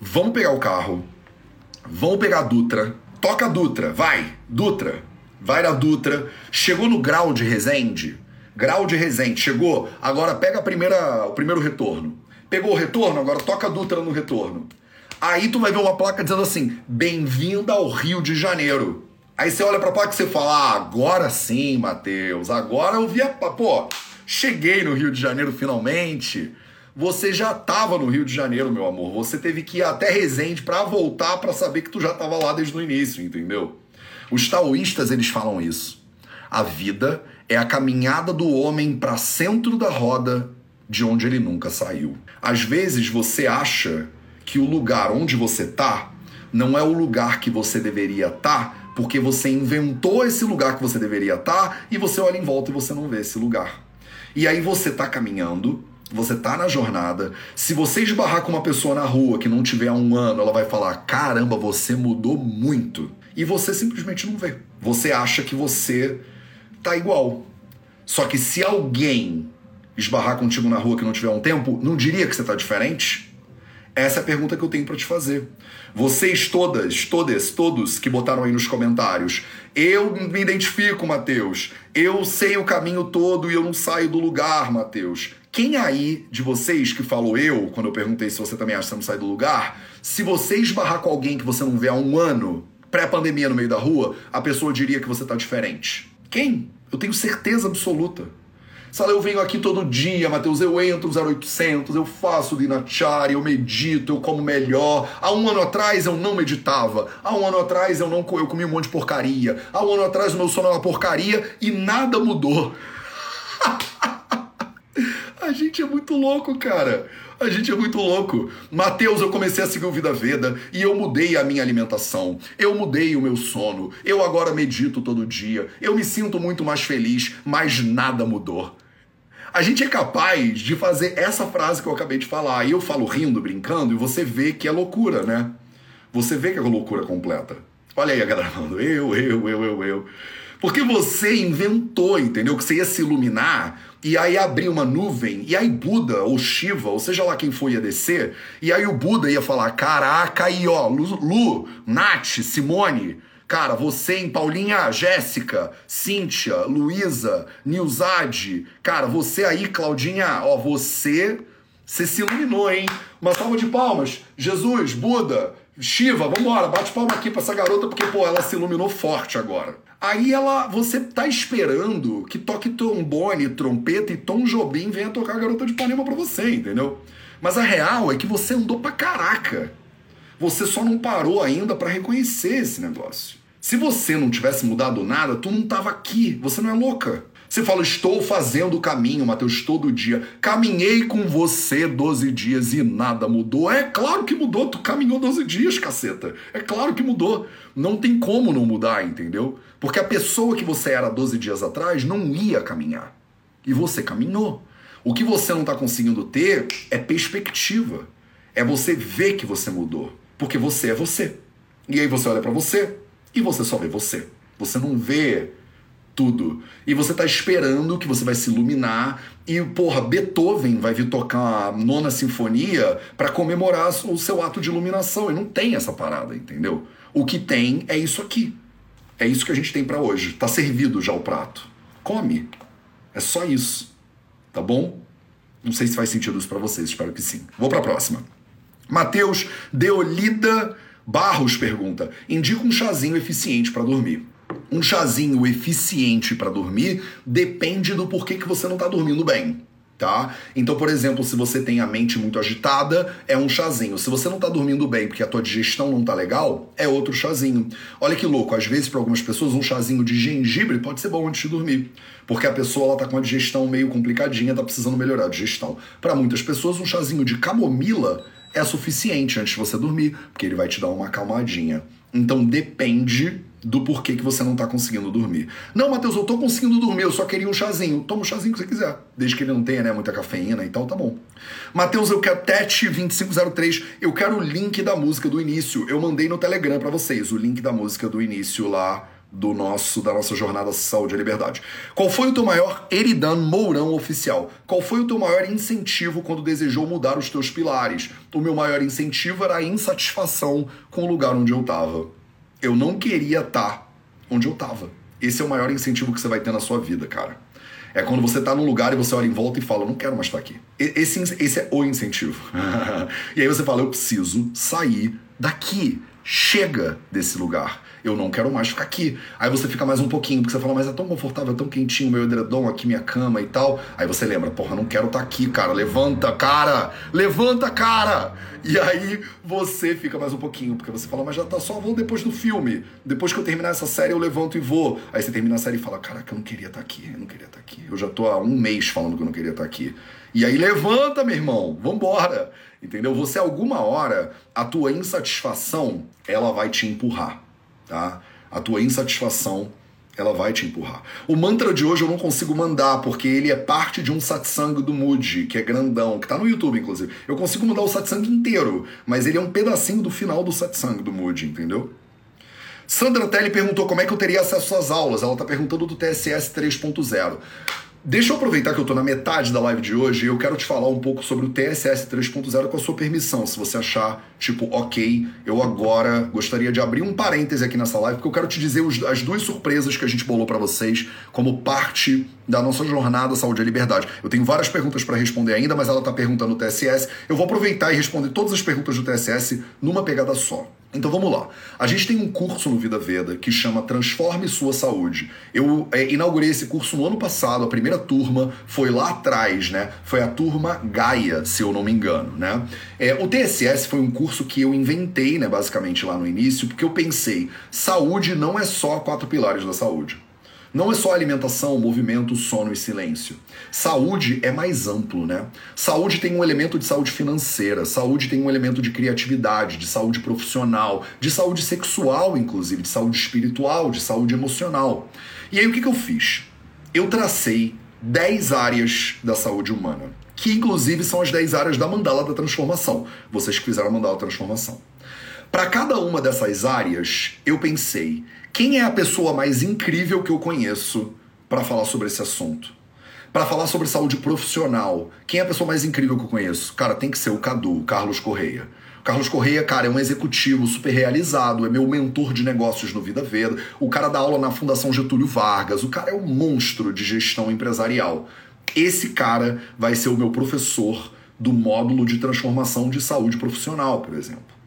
vamos pegar o carro, vamos pegar a Dutra, toca a Dutra, vai, Dutra, vai na Dutra, chegou no grau de Resende, Grau de Resende, chegou, agora pega a primeira, o primeiro retorno. Pegou o retorno, agora toca a Dutra no retorno. Aí tu vai ver uma placa dizendo assim: Bem-vinda ao Rio de Janeiro. Aí você olha pra placa e você fala: ah, agora sim, Matheus, agora eu vi a. Pô, cheguei no Rio de Janeiro finalmente. Você já tava no Rio de Janeiro, meu amor. Você teve que ir até Resende para voltar para saber que tu já tava lá desde o início, entendeu? Os taoístas eles falam isso. A vida é a caminhada do homem para centro da roda de onde ele nunca saiu. Às vezes você acha que o lugar onde você tá não é o lugar que você deveria estar, tá, porque você inventou esse lugar que você deveria estar tá, e você olha em volta e você não vê esse lugar. E aí você tá caminhando, você tá na jornada. Se você esbarrar com uma pessoa na rua que não tiver um ano, ela vai falar: caramba, você mudou muito. E você simplesmente não vê. Você acha que você tá igual. Só que se alguém esbarrar contigo na rua que não tiver um tempo, não diria que você tá diferente? Essa é a pergunta que eu tenho para te fazer. Vocês todas, todas, todos que botaram aí nos comentários, eu me identifico, Mateus. Eu sei o caminho todo e eu não saio do lugar, Mateus. Quem aí de vocês que falou eu, quando eu perguntei se você também acha que você não sai do lugar, se você esbarrar com alguém que você não vê há um ano, pré-pandemia no meio da rua, a pessoa diria que você tá diferente? Quem? Eu tenho certeza absoluta. Sala, eu venho aqui todo dia, Matheus, eu entro no 0800, eu faço Dinachari, eu medito, eu como melhor. Há um ano atrás eu não meditava. Há um ano atrás eu não eu comi um monte de porcaria. Há um ano atrás o meu sono era uma porcaria e nada mudou. A gente é muito louco, cara. A gente é muito louco. Mateus, eu comecei a seguir o Vida Veda e eu mudei a minha alimentação. Eu mudei o meu sono. Eu agora medito todo dia. Eu me sinto muito mais feliz, mas nada mudou. A gente é capaz de fazer essa frase que eu acabei de falar. E eu falo rindo, brincando, e você vê que é loucura, né? Você vê que é loucura completa. Olha aí a galera falando, eu, eu, eu, eu, eu. Porque você inventou, entendeu? Que você ia se iluminar e aí abrir uma nuvem, e aí Buda ou Shiva, ou seja lá quem for ia descer, e aí o Buda ia falar: Caraca, aí ó, Lu, Lu Nath, Simone, cara, você em Paulinha, Jéssica, Cíntia, Luísa, Nilzade, cara, você aí, Claudinha, ó, você, você se iluminou, hein? Uma salva de palmas. Jesus, Buda, Shiva, vambora, bate palma aqui pra essa garota, porque, pô, ela se iluminou forte agora. Aí ela, você tá esperando que toque trombone, trompeta e Tom Jobim venha tocar a Garota de Ipanema pra você, entendeu? Mas a real é que você andou pra caraca. Você só não parou ainda para reconhecer esse negócio. Se você não tivesse mudado nada, tu não tava aqui. Você não é louca. Você fala, estou fazendo o caminho, Mateus, todo dia. Caminhei com você 12 dias e nada mudou. É claro que mudou, tu caminhou 12 dias, caceta. É claro que mudou. Não tem como não mudar, entendeu? Porque a pessoa que você era 12 dias atrás não ia caminhar. E você caminhou. O que você não está conseguindo ter é perspectiva. É você ver que você mudou. Porque você é você. E aí você olha para você e você só vê você. Você não vê tudo. E você tá esperando que você vai se iluminar e, porra, Beethoven vai vir tocar a nona sinfonia para comemorar o seu ato de iluminação. E não tem essa parada, entendeu? O que tem é isso aqui. É isso que a gente tem para hoje. Tá servido já o prato. Come. É só isso. Tá bom? Não sei se faz sentido isso para vocês, espero que sim. Vou para a próxima. Mateus Deolida Barros pergunta: indica um chazinho eficiente para dormir um chazinho eficiente para dormir depende do porquê que você não está dormindo bem. Tá? Então, por exemplo, se você tem a mente muito agitada, é um chazinho. Se você não está dormindo bem porque a tua digestão não está legal, é outro chazinho. Olha que louco, às vezes para algumas pessoas um chazinho de gengibre pode ser bom antes de dormir, porque a pessoa ela tá com a digestão meio complicadinha, está precisando melhorar a digestão. Para muitas pessoas um chazinho de camomila é suficiente antes de você dormir, porque ele vai te dar uma acalmadinha. Então depende do porquê que você não está conseguindo dormir. Não, Matheus, eu estou conseguindo dormir, eu só queria um chazinho. Toma o chazinho que você quiser, desde que ele não tenha né, muita cafeína e tal, tá bom. Matheus, eu quero TET2503, eu quero o link da música do início. Eu mandei no Telegram para vocês o link da música do início lá do nosso da nossa jornada Saúde e Liberdade. Qual foi o teu maior Eridan Mourão oficial? Qual foi o teu maior incentivo quando desejou mudar os teus pilares? O meu maior incentivo era a insatisfação com o lugar onde eu estava. Eu não queria estar tá onde eu estava. Esse é o maior incentivo que você vai ter na sua vida, cara. É quando você está num lugar e você olha em volta e fala, não quero mais estar aqui. Esse, esse é o incentivo. e aí você fala, eu preciso sair daqui. Chega desse lugar eu não quero mais ficar aqui. Aí você fica mais um pouquinho, porque você fala, mas é tão confortável, é tão quentinho, meu edredom aqui, minha cama e tal. Aí você lembra, porra, não quero estar tá aqui, cara, levanta, cara, levanta, cara. E aí você fica mais um pouquinho, porque você fala, mas já tá só, vou depois do filme. Depois que eu terminar essa série, eu levanto e vou. Aí você termina a série e fala, caraca, eu não queria estar tá aqui, eu não queria estar tá aqui. Eu já tô há um mês falando que eu não queria estar aqui. E aí levanta, meu irmão, vambora. Entendeu? Você, alguma hora, a tua insatisfação, ela vai te empurrar, tá? a tua insatisfação ela vai te empurrar. O mantra de hoje eu não consigo mandar, porque ele é parte de um satsang do Moody, que é grandão, que tá no YouTube, inclusive. Eu consigo mandar o satsang inteiro, mas ele é um pedacinho do final do satsang do Moody, entendeu? Sandra Telly perguntou como é que eu teria acesso às aulas. Ela tá perguntando do TSS 3.0. Deixa eu aproveitar que eu estou na metade da live de hoje e eu quero te falar um pouco sobre o TSS 3.0 com a sua permissão. Se você achar, tipo, ok, eu agora gostaria de abrir um parêntese aqui nessa live, porque eu quero te dizer os, as duas surpresas que a gente bolou para vocês como parte da nossa jornada Saúde e Liberdade. Eu tenho várias perguntas para responder ainda, mas ela está perguntando o TSS. Eu vou aproveitar e responder todas as perguntas do TSS numa pegada só. Então vamos lá. A gente tem um curso no Vida Veda que chama Transforme Sua Saúde. Eu é, inaugurei esse curso no ano passado, a primeira turma foi lá atrás, né? Foi a turma Gaia, se eu não me engano, né? É, o TSS foi um curso que eu inventei, né, basicamente lá no início, porque eu pensei, saúde não é só quatro pilares da saúde. Não é só alimentação, movimento, sono e silêncio. Saúde é mais amplo, né? Saúde tem um elemento de saúde financeira, saúde tem um elemento de criatividade, de saúde profissional, de saúde sexual, inclusive, de saúde espiritual, de saúde emocional. E aí o que, que eu fiz? Eu tracei 10 áreas da saúde humana, que inclusive são as 10 áreas da mandala da transformação. Vocês que fizeram a mandala da transformação. Para cada uma dessas áreas, eu pensei: quem é a pessoa mais incrível que eu conheço para falar sobre esse assunto? Para falar sobre saúde profissional, quem é a pessoa mais incrível que eu conheço? Cara, tem que ser o Cadu, o Carlos Correia. Carlos Correia, cara, é um executivo super realizado, é meu mentor de negócios no Vida Veda. O cara dá aula na Fundação Getúlio Vargas, o cara é um monstro de gestão empresarial. Esse cara vai ser o meu professor do módulo de transformação de saúde profissional, por exemplo.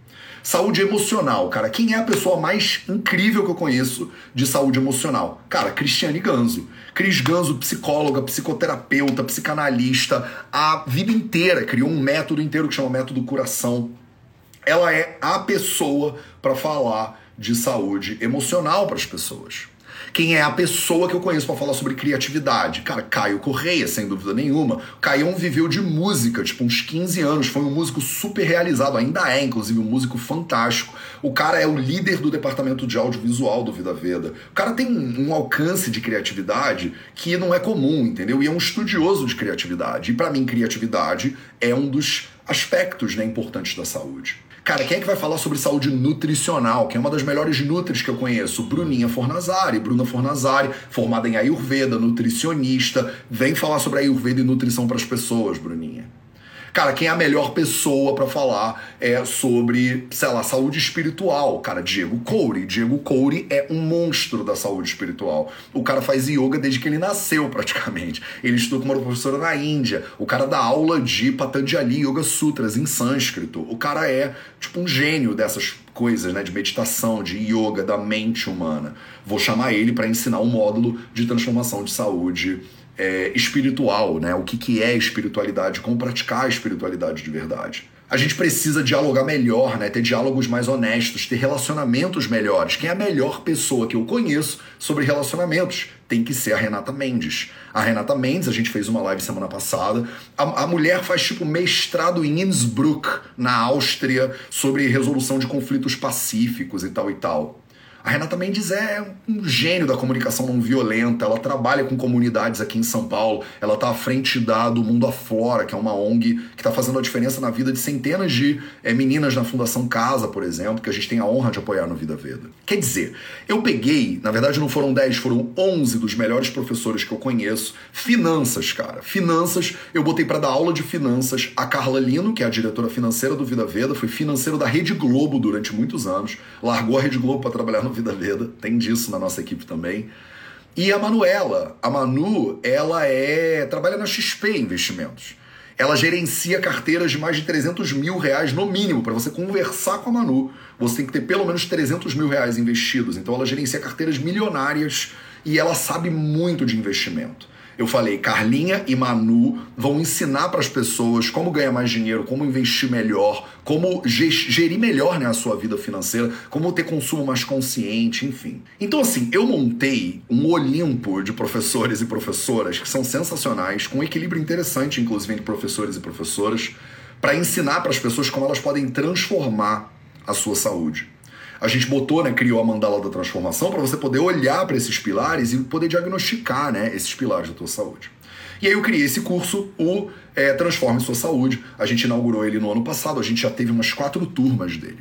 Saúde emocional, cara. Quem é a pessoa mais incrível que eu conheço de saúde emocional? Cara, Cristiane Ganzo. Cris Ganzo, psicóloga, psicoterapeuta, psicanalista, a vida inteira criou um método inteiro que chama Método Coração. Ela é a pessoa para falar de saúde emocional para as pessoas. Quem é a pessoa que eu conheço para falar sobre criatividade? Cara, Caio Correia, sem dúvida nenhuma. Caio viveu de música, tipo, uns 15 anos. Foi um músico super realizado, ainda é, inclusive, um músico fantástico. O cara é o líder do departamento de audiovisual do Vida Veda. O cara tem um, um alcance de criatividade que não é comum, entendeu? E é um estudioso de criatividade. E para mim, criatividade é um dos aspectos né, importantes da saúde. Cara, quem é que vai falar sobre saúde nutricional? Que é uma das melhores nutris que eu conheço? Bruninha Fornazari. Bruna Fornazari, formada em Ayurveda, nutricionista. Vem falar sobre Ayurveda e nutrição para as pessoas, Bruninha. Cara, quem é a melhor pessoa para falar é sobre, sei lá, saúde espiritual? Cara, Diego Couri. Diego Couri é um monstro da saúde espiritual. O cara faz yoga desde que ele nasceu, praticamente. Ele estudou com uma professora na Índia. O cara dá aula de Patanjali Yoga Sutras em sânscrito. O cara é, tipo, um gênio dessas coisas, né, de meditação, de yoga, da mente humana. Vou chamar ele para ensinar um módulo de transformação de saúde é, espiritual, né? O que, que é espiritualidade, como praticar a espiritualidade de verdade. A gente precisa dialogar melhor, né? Ter diálogos mais honestos, ter relacionamentos melhores. Quem é a melhor pessoa que eu conheço sobre relacionamentos? Tem que ser a Renata Mendes. A Renata Mendes, a gente fez uma live semana passada. A, a mulher faz tipo mestrado em Innsbruck, na Áustria, sobre resolução de conflitos pacíficos e tal e tal. A Renata Mendes é um gênio da comunicação não violenta, ela trabalha com comunidades aqui em São Paulo, ela está à frente da do Mundo Aflora, que é uma ONG que está fazendo a diferença na vida de centenas de é, meninas na Fundação Casa, por exemplo, que a gente tem a honra de apoiar no Vida Veda. Quer dizer, eu peguei, na verdade não foram 10, foram 11 dos melhores professores que eu conheço, finanças, cara. Finanças, eu botei para dar aula de finanças a Carla Lino, que é a diretora financeira do Vida Veda, foi financeiro da Rede Globo durante muitos anos, largou a Rede Globo para trabalhar no Vida Veda, tem disso na nossa equipe também. E a Manuela, a Manu, ela é trabalha na XP Investimentos. Ela gerencia carteiras de mais de 300 mil reais no mínimo. Para você conversar com a Manu, você tem que ter pelo menos 300 mil reais investidos. Então ela gerencia carteiras milionárias e ela sabe muito de investimento. Eu falei, Carlinha e Manu vão ensinar para as pessoas como ganhar mais dinheiro, como investir melhor, como gerir melhor né, a sua vida financeira, como ter consumo mais consciente, enfim. Então, assim, eu montei um Olimpo de professores e professoras que são sensacionais, com um equilíbrio interessante, inclusive, entre professores e professoras, para ensinar para as pessoas como elas podem transformar a sua saúde a gente botou, né, criou a mandala da transformação para você poder olhar para esses pilares e poder diagnosticar, né, esses pilares da tua saúde. E aí eu criei esse curso, o é, Transforme Sua Saúde. A gente inaugurou ele no ano passado, a gente já teve umas quatro turmas dele.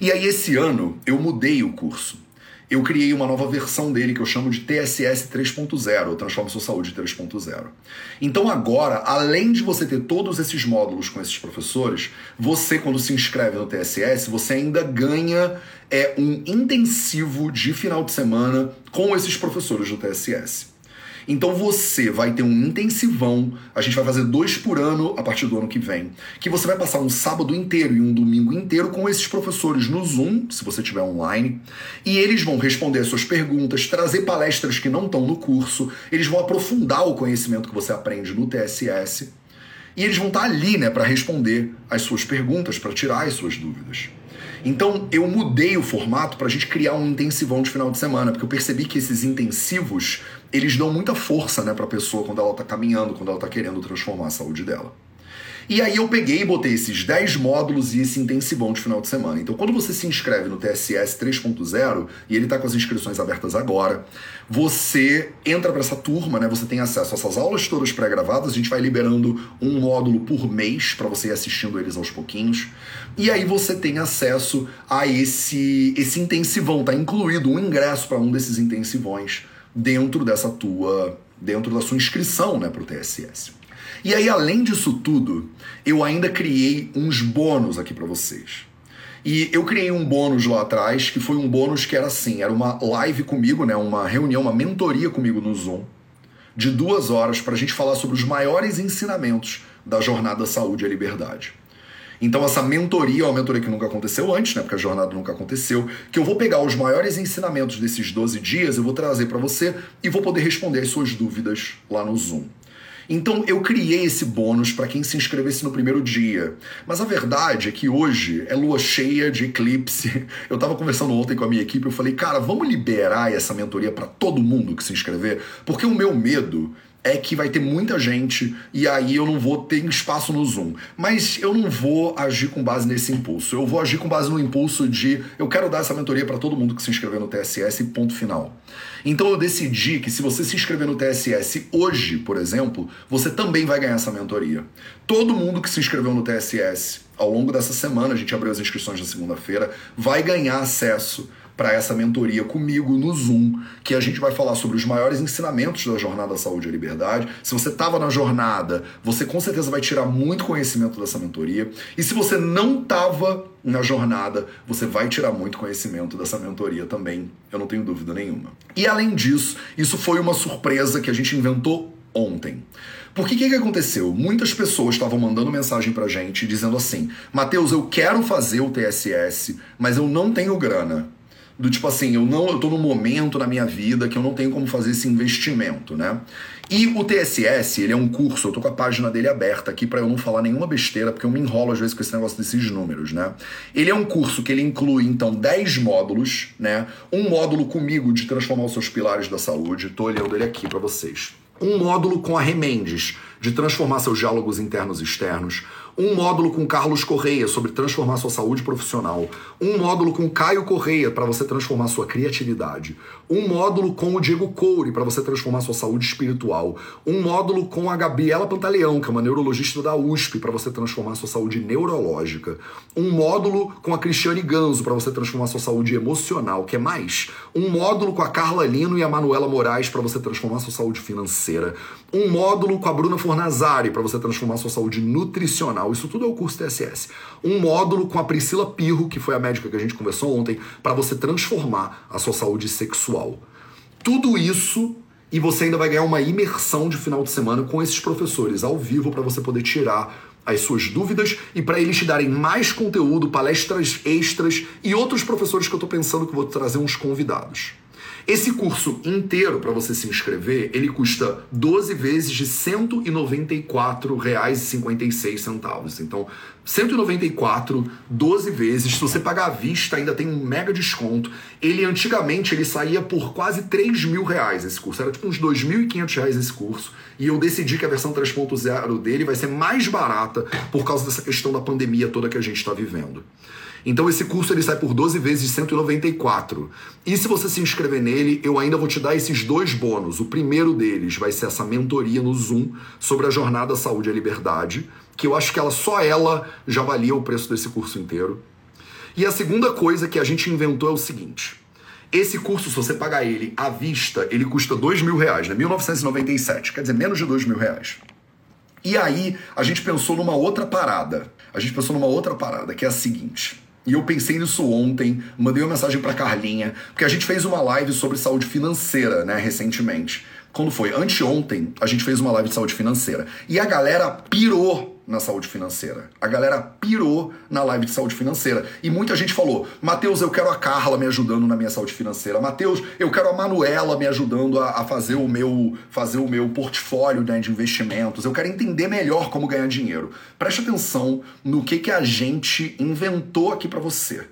E aí esse ano eu mudei o curso eu criei uma nova versão dele que eu chamo de TSS 3.0, Transforma Sua Saúde 3.0. Então agora, além de você ter todos esses módulos com esses professores, você quando se inscreve no TSS, você ainda ganha é um intensivo de final de semana com esses professores do TSS. Então você vai ter um intensivão, a gente vai fazer dois por ano a partir do ano que vem, que você vai passar um sábado inteiro e um domingo inteiro com esses professores no Zoom, se você estiver online, e eles vão responder as suas perguntas, trazer palestras que não estão no curso, eles vão aprofundar o conhecimento que você aprende no TSS. E eles vão estar ali, né, para responder as suas perguntas, para tirar as suas dúvidas. Então eu mudei o formato para a gente criar um intensivão de final de semana, porque eu percebi que esses intensivos eles dão muita força né, para a pessoa quando ela está caminhando, quando ela está querendo transformar a saúde dela. E aí eu peguei e botei esses 10 módulos e esse intensivão de final de semana. Então, quando você se inscreve no TSS 3.0, e ele está com as inscrições abertas agora, você entra para essa turma, né? Você tem acesso a essas aulas todas pré-gravadas, a gente vai liberando um módulo por mês para você ir assistindo eles aos pouquinhos. E aí você tem acesso a esse esse intensivão, tá incluído um ingresso para um desses intensivões dentro dessa tua dentro da sua inscrição, né, para o TSS. E aí, além disso tudo, eu ainda criei uns bônus aqui para vocês. E eu criei um bônus lá atrás, que foi um bônus que era assim, era uma live comigo, né, uma reunião, uma mentoria comigo no Zoom, de duas horas para a gente falar sobre os maiores ensinamentos da jornada Saúde e Liberdade. Então essa mentoria é uma mentoria que nunca aconteceu antes, né, porque a jornada nunca aconteceu, que eu vou pegar os maiores ensinamentos desses 12 dias, eu vou trazer para você e vou poder responder as suas dúvidas lá no Zoom. Então eu criei esse bônus para quem se inscrevesse no primeiro dia. Mas a verdade é que hoje é lua cheia de eclipse. Eu estava conversando ontem com a minha equipe, eu falei, cara, vamos liberar essa mentoria para todo mundo que se inscrever, porque o meu medo é que vai ter muita gente e aí eu não vou ter espaço no Zoom. Mas eu não vou agir com base nesse impulso. Eu vou agir com base no impulso de eu quero dar essa mentoria para todo mundo que se inscrever no TSS, ponto final. Então eu decidi que se você se inscrever no TSS hoje, por exemplo, você também vai ganhar essa mentoria. Todo mundo que se inscreveu no TSS ao longo dessa semana, a gente abriu as inscrições na segunda-feira, vai ganhar acesso para essa mentoria comigo no Zoom, que a gente vai falar sobre os maiores ensinamentos da jornada Saúde e Liberdade. Se você estava na jornada, você com certeza vai tirar muito conhecimento dessa mentoria. E se você não estava na jornada, você vai tirar muito conhecimento dessa mentoria também, eu não tenho dúvida nenhuma. E além disso, isso foi uma surpresa que a gente inventou ontem. Porque o que, que aconteceu? Muitas pessoas estavam mandando mensagem pra gente dizendo assim: Mateus, eu quero fazer o TSS, mas eu não tenho grana do tipo assim, eu não, eu tô num momento na minha vida que eu não tenho como fazer esse investimento, né? E o TSS, ele é um curso, eu tô com a página dele aberta aqui para eu não falar nenhuma besteira, porque eu me enrolo às vezes com esse negócio desses números, né? Ele é um curso que ele inclui então 10 módulos, né? Um módulo comigo de transformar os seus pilares da saúde, tô olhando ele aqui para vocês. Um módulo com a Remendes, de transformar seus diálogos internos e externos. Um módulo com Carlos Correia sobre transformar sua saúde profissional, um módulo com Caio Correia para você transformar sua criatividade, um módulo com o Diego Coure para você transformar sua saúde espiritual, um módulo com a Gabriela Pantaleão, que é uma neurologista da USP, para você transformar sua saúde neurológica, um módulo com a Cristiane Ganzo para você transformar sua saúde emocional, que é mais, um módulo com a Carla Lino e a Manuela Moraes para você transformar sua saúde financeira, um módulo com a Bruna Fornazari para você transformar sua saúde nutricional. Isso tudo é o curso TSS. Um módulo com a Priscila Pirro, que foi a médica que a gente conversou ontem, para você transformar a sua saúde sexual. Tudo isso e você ainda vai ganhar uma imersão de final de semana com esses professores ao vivo para você poder tirar as suas dúvidas e para eles te darem mais conteúdo, palestras extras e outros professores que eu estou pensando que vou trazer uns convidados. Esse curso inteiro, para você se inscrever, ele custa 12 vezes de R$ 194,56. Então, 194, 12 vezes. Se você pagar à vista, ainda tem um mega desconto. Ele, antigamente, ele saía por quase 3 mil reais esse curso. Era tipo uns 2.500 reais esse curso. E eu decidi que a versão 3.0 dele vai ser mais barata por causa dessa questão da pandemia toda que a gente está vivendo. Então esse curso ele sai por 12 vezes de 194. E se você se inscrever nele, eu ainda vou te dar esses dois bônus. O primeiro deles vai ser essa mentoria no Zoom sobre a jornada Saúde e Liberdade, que eu acho que ela só ela já valia o preço desse curso inteiro. E a segunda coisa que a gente inventou é o seguinte. Esse curso, se você pagar ele à vista, ele custa dois mil reais, né? 1997, quer dizer, menos de dois mil reais. E aí, a gente pensou numa outra parada. A gente pensou numa outra parada, que é a seguinte. E eu pensei nisso ontem, mandei uma mensagem para Carlinha, porque a gente fez uma live sobre saúde financeira, né, recentemente. Quando foi? Anteontem, a gente fez uma live de saúde financeira. E a galera pirou na saúde financeira. A galera pirou na live de saúde financeira. E muita gente falou: Mateus, eu quero a Carla me ajudando na minha saúde financeira. Mateus, eu quero a Manuela me ajudando a, a fazer o meu fazer o meu portfólio né, de investimentos. Eu quero entender melhor como ganhar dinheiro. Preste atenção no que, que a gente inventou aqui para você.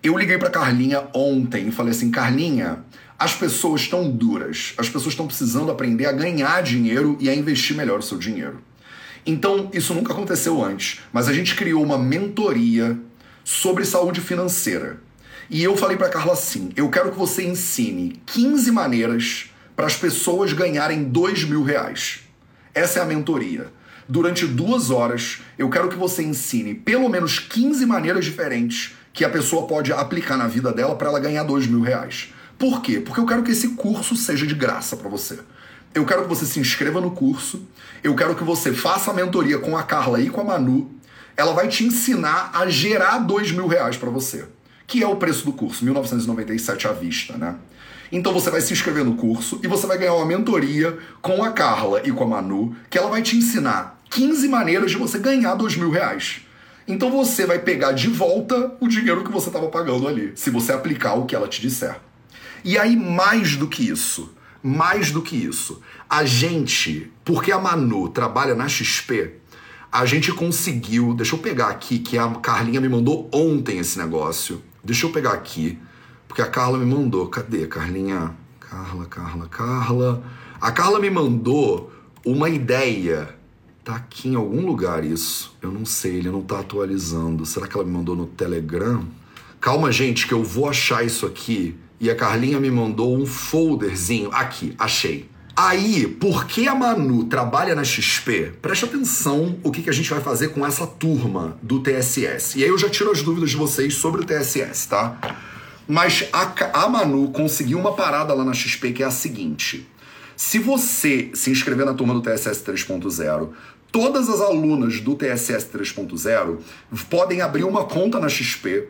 Eu liguei para Carlinha ontem e falei assim: Carlinha, as pessoas estão duras. As pessoas estão precisando aprender a ganhar dinheiro e a investir melhor o seu dinheiro. Então, isso nunca aconteceu antes, mas a gente criou uma mentoria sobre saúde financeira. E eu falei para Carla assim: eu quero que você ensine 15 maneiras para as pessoas ganharem 2 mil reais. Essa é a mentoria. Durante duas horas, eu quero que você ensine pelo menos 15 maneiras diferentes que a pessoa pode aplicar na vida dela para ela ganhar 2 mil reais. Por quê? Porque eu quero que esse curso seja de graça para você. Eu quero que você se inscreva no curso. Eu quero que você faça a mentoria com a Carla e com a Manu. Ela vai te ensinar a gerar dois mil reais para você, que é o preço do curso, 1997 à vista, né? Então você vai se inscrever no curso e você vai ganhar uma mentoria com a Carla e com a Manu, que ela vai te ensinar 15 maneiras de você ganhar dois mil reais. Então você vai pegar de volta o dinheiro que você estava pagando ali, se você aplicar o que ela te disser. E aí, mais do que isso, mais do que isso, a gente, porque a Manu trabalha na XP, a gente conseguiu. Deixa eu pegar aqui, que a Carlinha me mandou ontem esse negócio. Deixa eu pegar aqui, porque a Carla me mandou. Cadê, Carlinha? Carla, Carla, Carla. A Carla me mandou uma ideia. Tá aqui em algum lugar isso. Eu não sei, ele não tá atualizando. Será que ela me mandou no Telegram? Calma, gente, que eu vou achar isso aqui e a Carlinha me mandou um folderzinho. Aqui, achei. Aí, porque a Manu trabalha na XP, preste atenção o que, que a gente vai fazer com essa turma do TSS. E aí eu já tiro as dúvidas de vocês sobre o TSS, tá? Mas a, a Manu conseguiu uma parada lá na XP que é a seguinte. Se você se inscrever na turma do TSS 3.0, todas as alunas do TSS 3.0 podem abrir uma conta na XP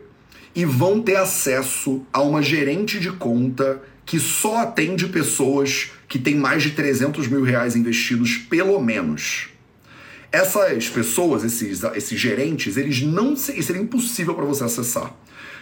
e vão ter acesso a uma gerente de conta que só atende pessoas que têm mais de 300 mil reais investidos, pelo menos. Essas pessoas, esses, esses gerentes, eles não seria impossível para você acessar.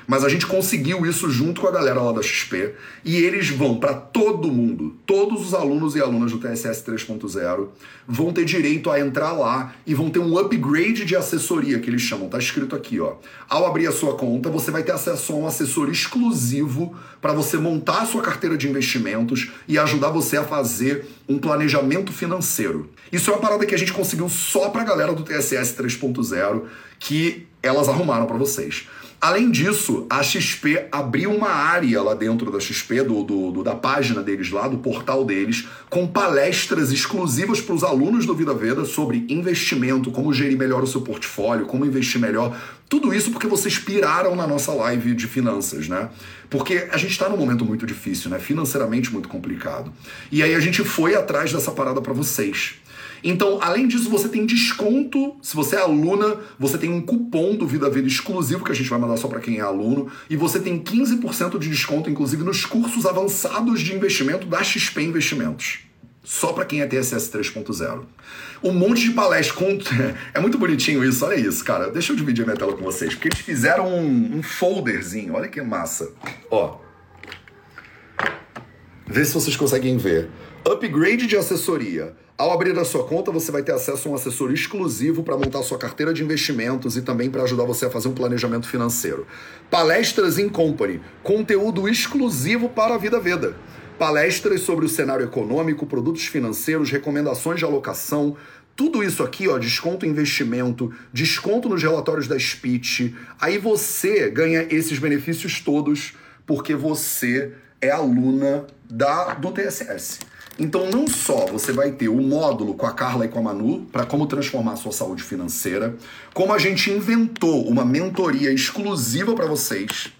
Mas a gente conseguiu isso junto com a galera lá da XP e eles vão para todo mundo, todos os alunos e alunas do TSS 3.0 vão ter direito a entrar lá e vão ter um upgrade de assessoria que eles chamam, tá escrito aqui, ó. Ao abrir a sua conta, você vai ter acesso a um assessor exclusivo para você montar a sua carteira de investimentos e ajudar você a fazer um planejamento financeiro. Isso é uma parada que a gente conseguiu só para a galera do TSS 3.0 que elas arrumaram para vocês. Além disso, a XP abriu uma área lá dentro da XP, do, do, do da página deles lá, do portal deles, com palestras exclusivas para os alunos do Vida Veda sobre investimento, como gerir melhor o seu portfólio, como investir melhor. Tudo isso porque vocês piraram na nossa live de finanças, né? Porque a gente está num momento muito difícil, né? Financeiramente muito complicado. E aí a gente foi atrás dessa parada para vocês. Então, além disso, você tem desconto. Se você é aluna, você tem um cupom do Vida Vida exclusivo que a gente vai mandar só para quem é aluno. E você tem 15% de desconto, inclusive, nos cursos avançados de investimento da XP Investimentos. Só para quem é TSS 3.0. Um monte de palestras. Com... É muito bonitinho isso, olha isso, cara. Deixa eu dividir minha tela com vocês. Porque eles fizeram um, um folderzinho. Olha que massa. Ó. Vê se vocês conseguem ver. Upgrade de assessoria ao abrir a sua conta, você vai ter acesso a um assessor exclusivo para montar sua carteira de investimentos e também para ajudar você a fazer um planejamento financeiro. Palestras in Company, conteúdo exclusivo para a vida Veda. Palestras sobre o cenário econômico, produtos financeiros, recomendações de alocação, tudo isso aqui, ó, desconto investimento, desconto nos relatórios da Speech. Aí você ganha esses benefícios todos porque você é aluna da do TSS. Então, não só você vai ter o módulo com a Carla e com a Manu para como transformar a sua saúde financeira, como a gente inventou uma mentoria exclusiva para vocês,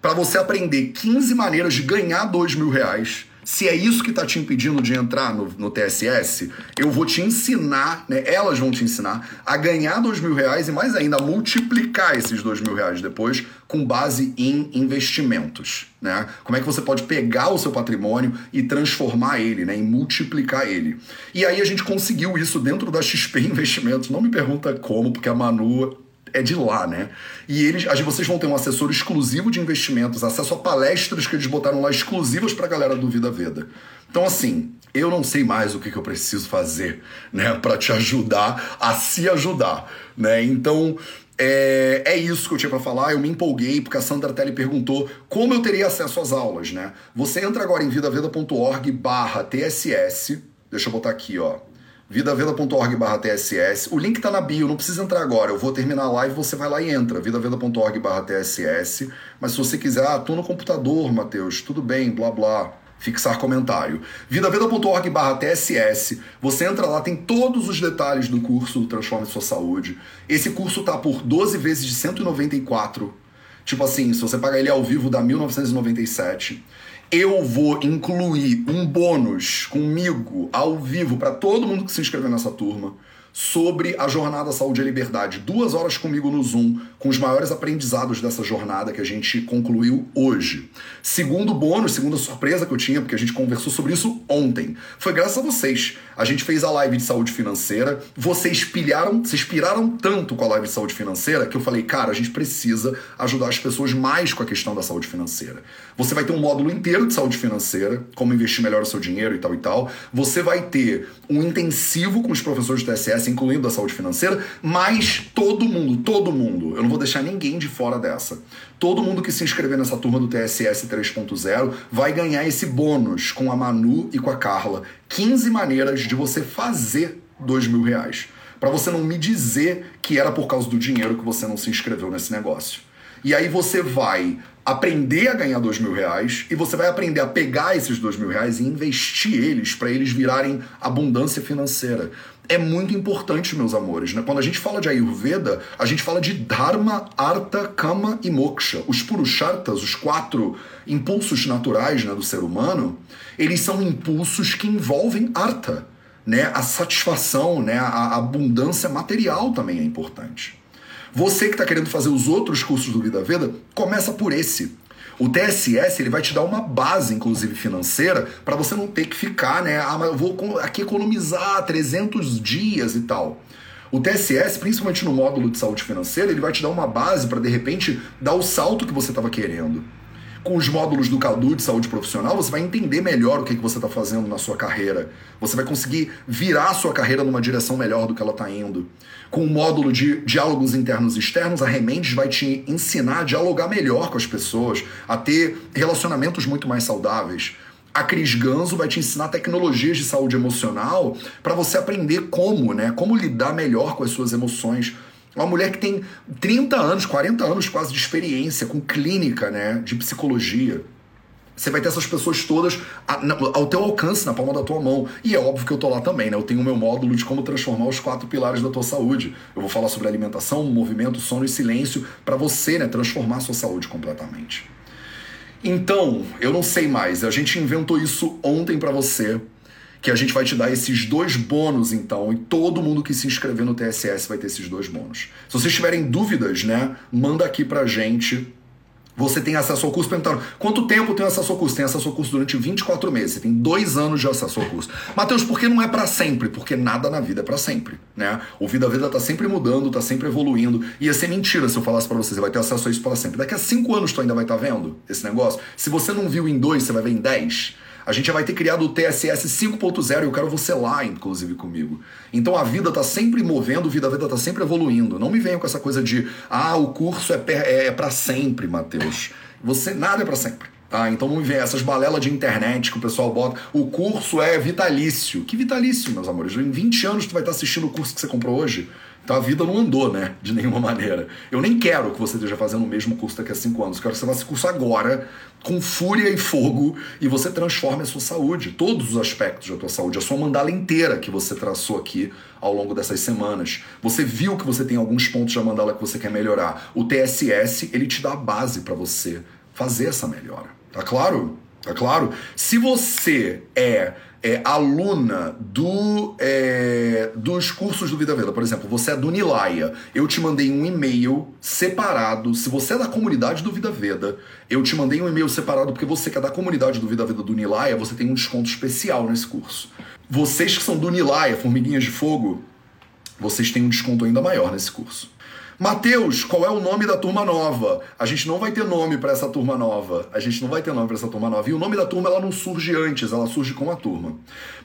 para você aprender 15 maneiras de ganhar 2 mil reais se é isso que está te impedindo de entrar no, no, TSS, eu vou te ensinar, né? Elas vão te ensinar a ganhar dois mil reais e mais ainda multiplicar esses dois mil reais depois com base em investimentos, né? Como é que você pode pegar o seu patrimônio e transformar ele, né? E multiplicar ele. E aí a gente conseguiu isso dentro da XP Investimentos. Não me pergunta como, porque a Manu é de lá, né? E eles, vocês vão ter um assessor exclusivo de investimentos, acesso a palestras que eles botaram lá exclusivas para a galera do Vida Veda. Então, assim, eu não sei mais o que, que eu preciso fazer, né, para te ajudar a se ajudar, né? Então, é, é isso que eu tinha para falar. Eu me empolguei porque a Sandra Telly perguntou como eu teria acesso às aulas, né? Você entra agora em vidaveda.org/tss. Deixa eu botar aqui, ó vidaveda.org barra TSS. O link tá na bio, não precisa entrar agora. Eu vou terminar a live, você vai lá e entra, vidaveda.org barra TSS. Mas se você quiser, ah, tô no computador, Matheus, tudo bem, blá blá. Fixar comentário. vidaveda.org barra TSS. Você entra lá, tem todos os detalhes do curso do Transforme Sua Saúde. Esse curso tá por 12 vezes de 194. Tipo assim, se você pagar ele ao vivo, dá 1997 eu vou incluir um bônus comigo ao vivo para todo mundo que se inscrever nessa turma sobre a jornada Saúde e Liberdade. Duas horas comigo no Zoom, com os maiores aprendizados dessa jornada que a gente concluiu hoje. Segundo bônus, segunda surpresa que eu tinha, porque a gente conversou sobre isso ontem, foi graças a vocês. A gente fez a live de saúde financeira, vocês pilharam, vocês piraram tanto com a live de saúde financeira que eu falei, cara, a gente precisa ajudar as pessoas mais com a questão da saúde financeira. Você vai ter um módulo inteiro de saúde financeira, como investir melhor o seu dinheiro e tal e tal. Você vai ter um intensivo com os professores do TSS incluindo a saúde financeira, mas todo mundo, todo mundo, eu não vou deixar ninguém de fora dessa. Todo mundo que se inscrever nessa turma do TSS 3.0 vai ganhar esse bônus com a Manu e com a Carla. 15 maneiras de você fazer dois mil reais. Para você não me dizer que era por causa do dinheiro que você não se inscreveu nesse negócio. E aí você vai aprender a ganhar dois mil reais e você vai aprender a pegar esses dois mil reais e investir eles para eles virarem abundância financeira. É muito importante, meus amores. Né? Quando a gente fala de Ayurveda, a gente fala de Dharma, Artha, Kama e Moksha. Os Purusharthas, os quatro impulsos naturais né, do ser humano, eles são impulsos que envolvem Artha. Né? A satisfação, né? a abundância material também é importante. Você que está querendo fazer os outros cursos do Vida Veda, começa por esse. O TSS ele vai te dar uma base, inclusive financeira, para você não ter que ficar, né? Ah, mas eu vou aqui economizar 300 dias e tal. O TSS, principalmente no módulo de saúde financeira, ele vai te dar uma base para de repente dar o salto que você estava querendo com os módulos do Cadu de saúde profissional, você vai entender melhor o que, que você está fazendo na sua carreira. Você vai conseguir virar a sua carreira numa direção melhor do que ela está indo. Com o módulo de diálogos internos e externos, a Remendes vai te ensinar a dialogar melhor com as pessoas, a ter relacionamentos muito mais saudáveis. A Cris Ganzo vai te ensinar tecnologias de saúde emocional para você aprender como, né? Como lidar melhor com as suas emoções uma mulher que tem 30 anos, 40 anos quase de experiência com clínica, né, de psicologia. Você vai ter essas pessoas todas ao teu alcance, na palma da tua mão. E é óbvio que eu tô lá também, né? Eu tenho o meu módulo de como transformar os quatro pilares da tua saúde. Eu vou falar sobre alimentação, movimento, sono e silêncio para você, né, transformar a sua saúde completamente. Então, eu não sei mais. A gente inventou isso ontem para você que a gente vai te dar esses dois bônus, então, e todo mundo que se inscrever no TSS vai ter esses dois bônus. Se vocês tiverem dúvidas, né, manda aqui pra gente. Você tem acesso ao curso perguntando quanto tempo tem acesso ao curso? Tem acesso ao curso durante 24 meses. Você tem dois anos de acesso ao curso. Matheus, por que não é para sempre? Porque nada na vida é para sempre, né? O Vida Vida tá sempre mudando, tá sempre evoluindo. Ia ser mentira se eu falasse para você, você vai ter acesso a isso para sempre. Daqui a cinco anos tu ainda vai estar tá vendo esse negócio. Se você não viu em dois, você vai ver em dez. A gente já vai ter criado o TSS 5.0 e eu quero você lá, inclusive, comigo. Então a vida está sempre movendo, a vida, a vida tá sempre evoluindo. Não me venham com essa coisa de, ah, o curso é, é, é para sempre, Matheus. Você, nada é para sempre. Tá, então não me vem essas balelas de internet que o pessoal bota. O curso é vitalício. Que vitalício, meus amores? Em 20 anos tu vai estar assistindo o curso que você comprou hoje. Então a vida não andou, né? De nenhuma maneira. Eu nem quero que você esteja fazendo o mesmo curso daqui a cinco anos. Eu quero que você faça esse curso agora, com fúria e fogo, e você transforme a sua saúde, todos os aspectos da tua saúde, a sua mandala inteira que você traçou aqui ao longo dessas semanas. Você viu que você tem alguns pontos da mandala que você quer melhorar. O TSS, ele te dá a base para você fazer essa melhora. Tá claro? Tá claro? Se você é é, aluna do, é, dos cursos do Vida Veda. Por exemplo, você é do Nilaya, eu te mandei um e-mail separado. Se você é da comunidade do Vida Veda, eu te mandei um e-mail separado porque você que é da comunidade do Vida Veda do Nilaya, você tem um desconto especial nesse curso. Vocês que são do Nilaya, Formiguinhas de Fogo, vocês têm um desconto ainda maior nesse curso. Mateus, qual é o nome da turma nova? A gente não vai ter nome para essa turma nova. A gente não vai ter nome para essa turma nova. E o nome da turma ela não surge antes, ela surge com a turma.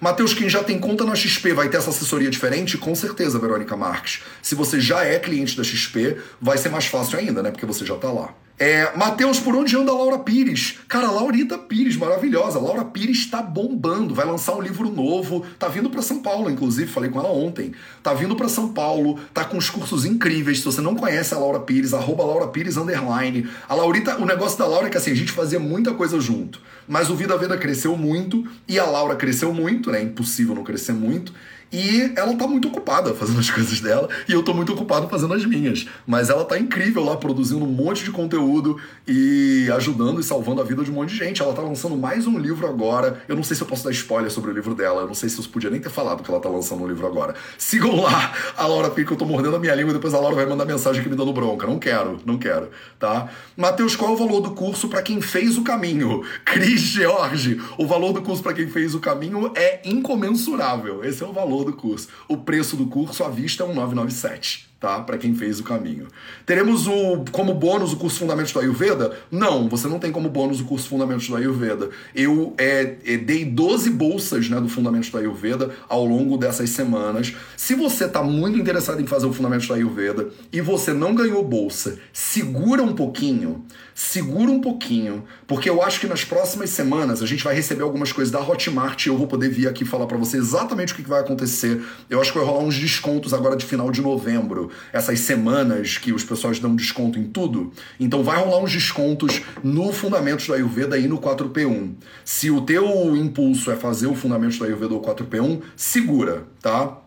Mateus, quem já tem conta na XP vai ter essa assessoria diferente? Com certeza, Verônica Marques. Se você já é cliente da XP, vai ser mais fácil ainda, né? Porque você já está lá. É, Matheus, por onde anda Laura Pires? Cara, Laurita Pires, maravilhosa. Laura Pires está bombando, vai lançar um livro novo, tá vindo para São Paulo, inclusive, falei com ela ontem. Tá vindo para São Paulo, tá com os cursos incríveis. Se você não conhece a Laura Pires, arroba Laura Pires underline. A Laurita, o negócio da Laura é que assim, a gente fazia muita coisa junto. Mas o Vida Veda cresceu muito e a Laura cresceu muito, né? Impossível não crescer muito. E ela tá muito ocupada fazendo as coisas dela e eu tô muito ocupado fazendo as minhas. Mas ela tá incrível lá produzindo um monte de conteúdo e ajudando e salvando a vida de um monte de gente. Ela tá lançando mais um livro agora. Eu não sei se eu posso dar spoiler sobre o livro dela. Eu não sei se eu podia nem ter falado que ela tá lançando um livro agora. Sigam lá a Laura Pico, eu tô mordendo a minha língua e depois a Laura vai mandar mensagem aqui me dando bronca. Não quero, não quero, tá? Matheus, qual é o valor do curso para quem fez o caminho? Cris George, o valor do curso para quem fez o caminho é incomensurável. Esse é o valor valor do curso. O preço do curso à vista é um 997 tá? Para quem fez o caminho. Teremos o como bônus o curso Fundamentos do Ayurveda? Não, você não tem como bônus o curso Fundamentos do Ayurveda. Eu é, é, dei 12 bolsas né, do Fundamentos do Ayurveda ao longo dessas semanas. Se você está muito interessado em fazer o Fundamentos do Ayurveda e você não ganhou bolsa, segura um pouquinho, segura um pouquinho, porque eu acho que nas próximas semanas a gente vai receber algumas coisas da Hotmart e eu vou poder vir aqui falar para você exatamente o que vai acontecer. Eu acho que vai rolar uns descontos agora de final de novembro essas semanas que os pessoas dão desconto em tudo. Então vai rolar uns descontos no Fundamentos do Ayurveda e no 4P1. Se o teu impulso é fazer o Fundamentos do Ayurveda ou 4P1, segura, tá?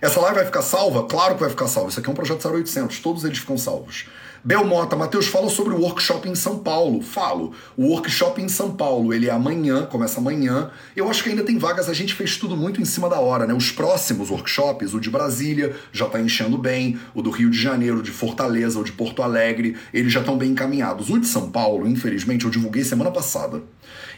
Essa live vai ficar salva? Claro que vai ficar salva. Isso aqui é um projeto 0800, todos eles ficam salvos. Belmota, Matheus, fala sobre o workshop em São Paulo. Falo. O workshop em São Paulo, ele é amanhã, começa amanhã. Eu acho que ainda tem vagas, a gente fez tudo muito em cima da hora, né? Os próximos workshops, o de Brasília já tá enchendo bem, o do Rio de Janeiro, de Fortaleza, o de Porto Alegre, eles já estão bem encaminhados. O de São Paulo, infelizmente, eu divulguei semana passada.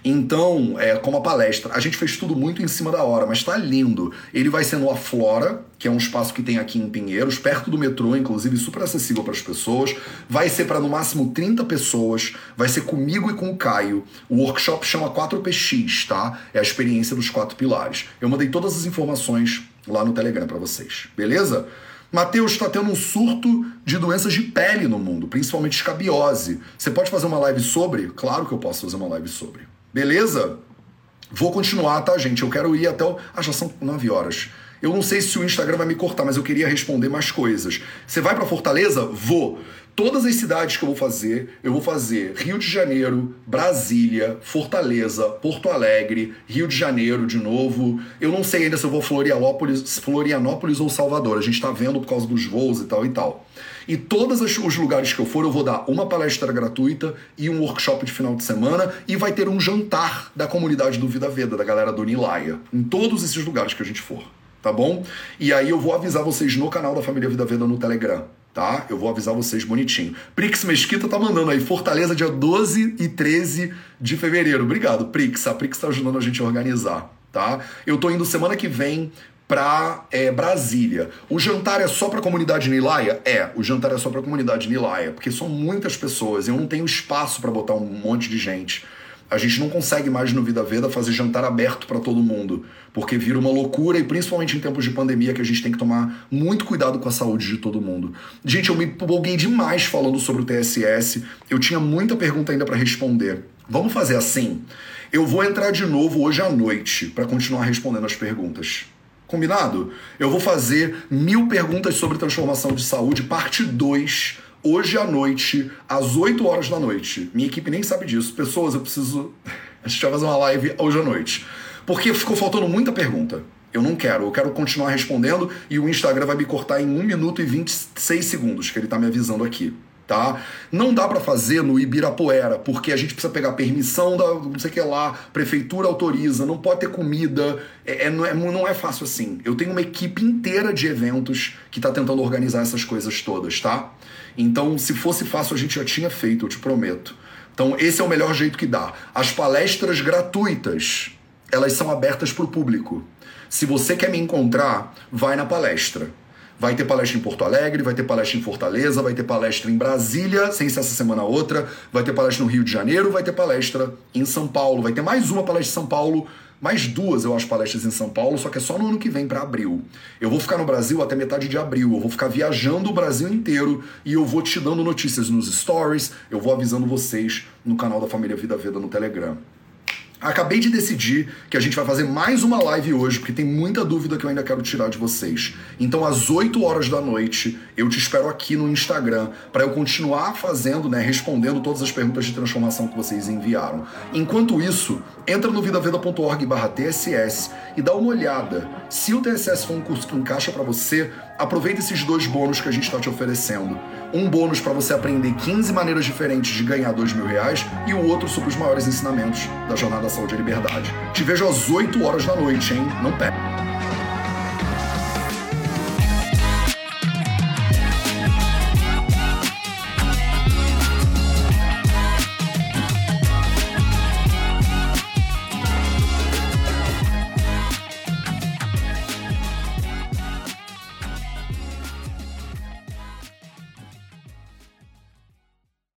Então, é, como a palestra, a gente fez tudo muito em cima da hora, mas tá lindo. Ele vai ser no Aflora, que é um espaço que tem aqui em Pinheiros, perto do metrô, inclusive super acessível para as pessoas. Vai ser para no máximo 30 pessoas, vai ser comigo e com o Caio. O workshop chama 4PX, tá? É a experiência dos quatro pilares. Eu mandei todas as informações lá no Telegram para vocês, beleza? Mateus está tendo um surto de doenças de pele no mundo, principalmente escabiose. Você pode fazer uma live sobre? Claro que eu posso fazer uma live sobre. Beleza? Vou continuar, tá, gente? Eu quero ir até o. Ah, já são 9 horas. Eu não sei se o Instagram vai me cortar, mas eu queria responder mais coisas. Você vai para Fortaleza? Vou. Todas as cidades que eu vou fazer, eu vou fazer Rio de Janeiro, Brasília, Fortaleza, Porto Alegre, Rio de Janeiro de novo. Eu não sei ainda se eu vou Florianópolis, Florianópolis ou Salvador. A gente está vendo por causa dos voos e tal e tal. E todos os lugares que eu for, eu vou dar uma palestra gratuita e um workshop de final de semana e vai ter um jantar da comunidade do Vida Veda, da galera do Nilaia, em todos esses lugares que a gente for, tá bom? E aí eu vou avisar vocês no canal da Família Vida Veda no Telegram tá? Eu vou avisar vocês bonitinho. Prix Mesquita tá mandando aí Fortaleza dia 12 e 13 de fevereiro. Obrigado, Prix. A Prix tá ajudando a gente a organizar, tá? Eu tô indo semana que vem para é, Brasília. O jantar é só para comunidade Nilaia? É, o jantar é só para comunidade Nilaia, porque são muitas pessoas, eu não tenho espaço para botar um monte de gente. A gente não consegue mais no Vida Veda fazer jantar aberto para todo mundo, porque vira uma loucura e principalmente em tempos de pandemia que a gente tem que tomar muito cuidado com a saúde de todo mundo. Gente, eu me empolguei demais falando sobre o TSS. Eu tinha muita pergunta ainda para responder. Vamos fazer assim. Eu vou entrar de novo hoje à noite para continuar respondendo as perguntas. Combinado? Eu vou fazer mil perguntas sobre transformação de saúde, parte 2 hoje à noite, às 8 horas da noite. Minha equipe nem sabe disso. Pessoas, eu preciso. A gente vai fazer uma live hoje à noite. Porque ficou faltando muita pergunta. Eu não quero, eu quero continuar respondendo e o Instagram vai me cortar em 1 minuto e 26 segundos, que ele tá me avisando aqui. Tá? Não dá para fazer no Ibirapuera, porque a gente precisa pegar permissão da não sei o que lá, prefeitura autoriza, não pode ter comida, é, é, não, é, não é fácil assim. Eu tenho uma equipe inteira de eventos que está tentando organizar essas coisas todas, tá? Então, se fosse fácil, a gente já tinha feito, eu te prometo. Então, esse é o melhor jeito que dá. As palestras gratuitas, elas são abertas para o público. Se você quer me encontrar, vai na palestra. Vai ter palestra em Porto Alegre, vai ter palestra em Fortaleza, vai ter palestra em Brasília, sem ser essa semana outra, vai ter palestra no Rio de Janeiro, vai ter palestra em São Paulo, vai ter mais uma palestra em São Paulo mais duas, eu acho, palestras em São Paulo, só que é só no ano que vem para abril. Eu vou ficar no Brasil até metade de abril, eu vou ficar viajando o Brasil inteiro e eu vou te dando notícias nos stories, eu vou avisando vocês no canal da Família Vida Veda no Telegram. Acabei de decidir que a gente vai fazer mais uma live hoje, porque tem muita dúvida que eu ainda quero tirar de vocês. Então, às 8 horas da noite, eu te espero aqui no Instagram para eu continuar fazendo, né, respondendo todas as perguntas de transformação que vocês enviaram. Enquanto isso, entra no vidaveda.org/tss e dá uma olhada. Se o TSS for um curso que encaixa para você, aproveita esses dois bônus que a gente está te oferecendo. Um bônus para você aprender 15 maneiras diferentes de ganhar dois mil reais e o outro sobre os maiores ensinamentos da Jornada Saúde e Liberdade. Te vejo às 8 horas da noite, hein? Não perde.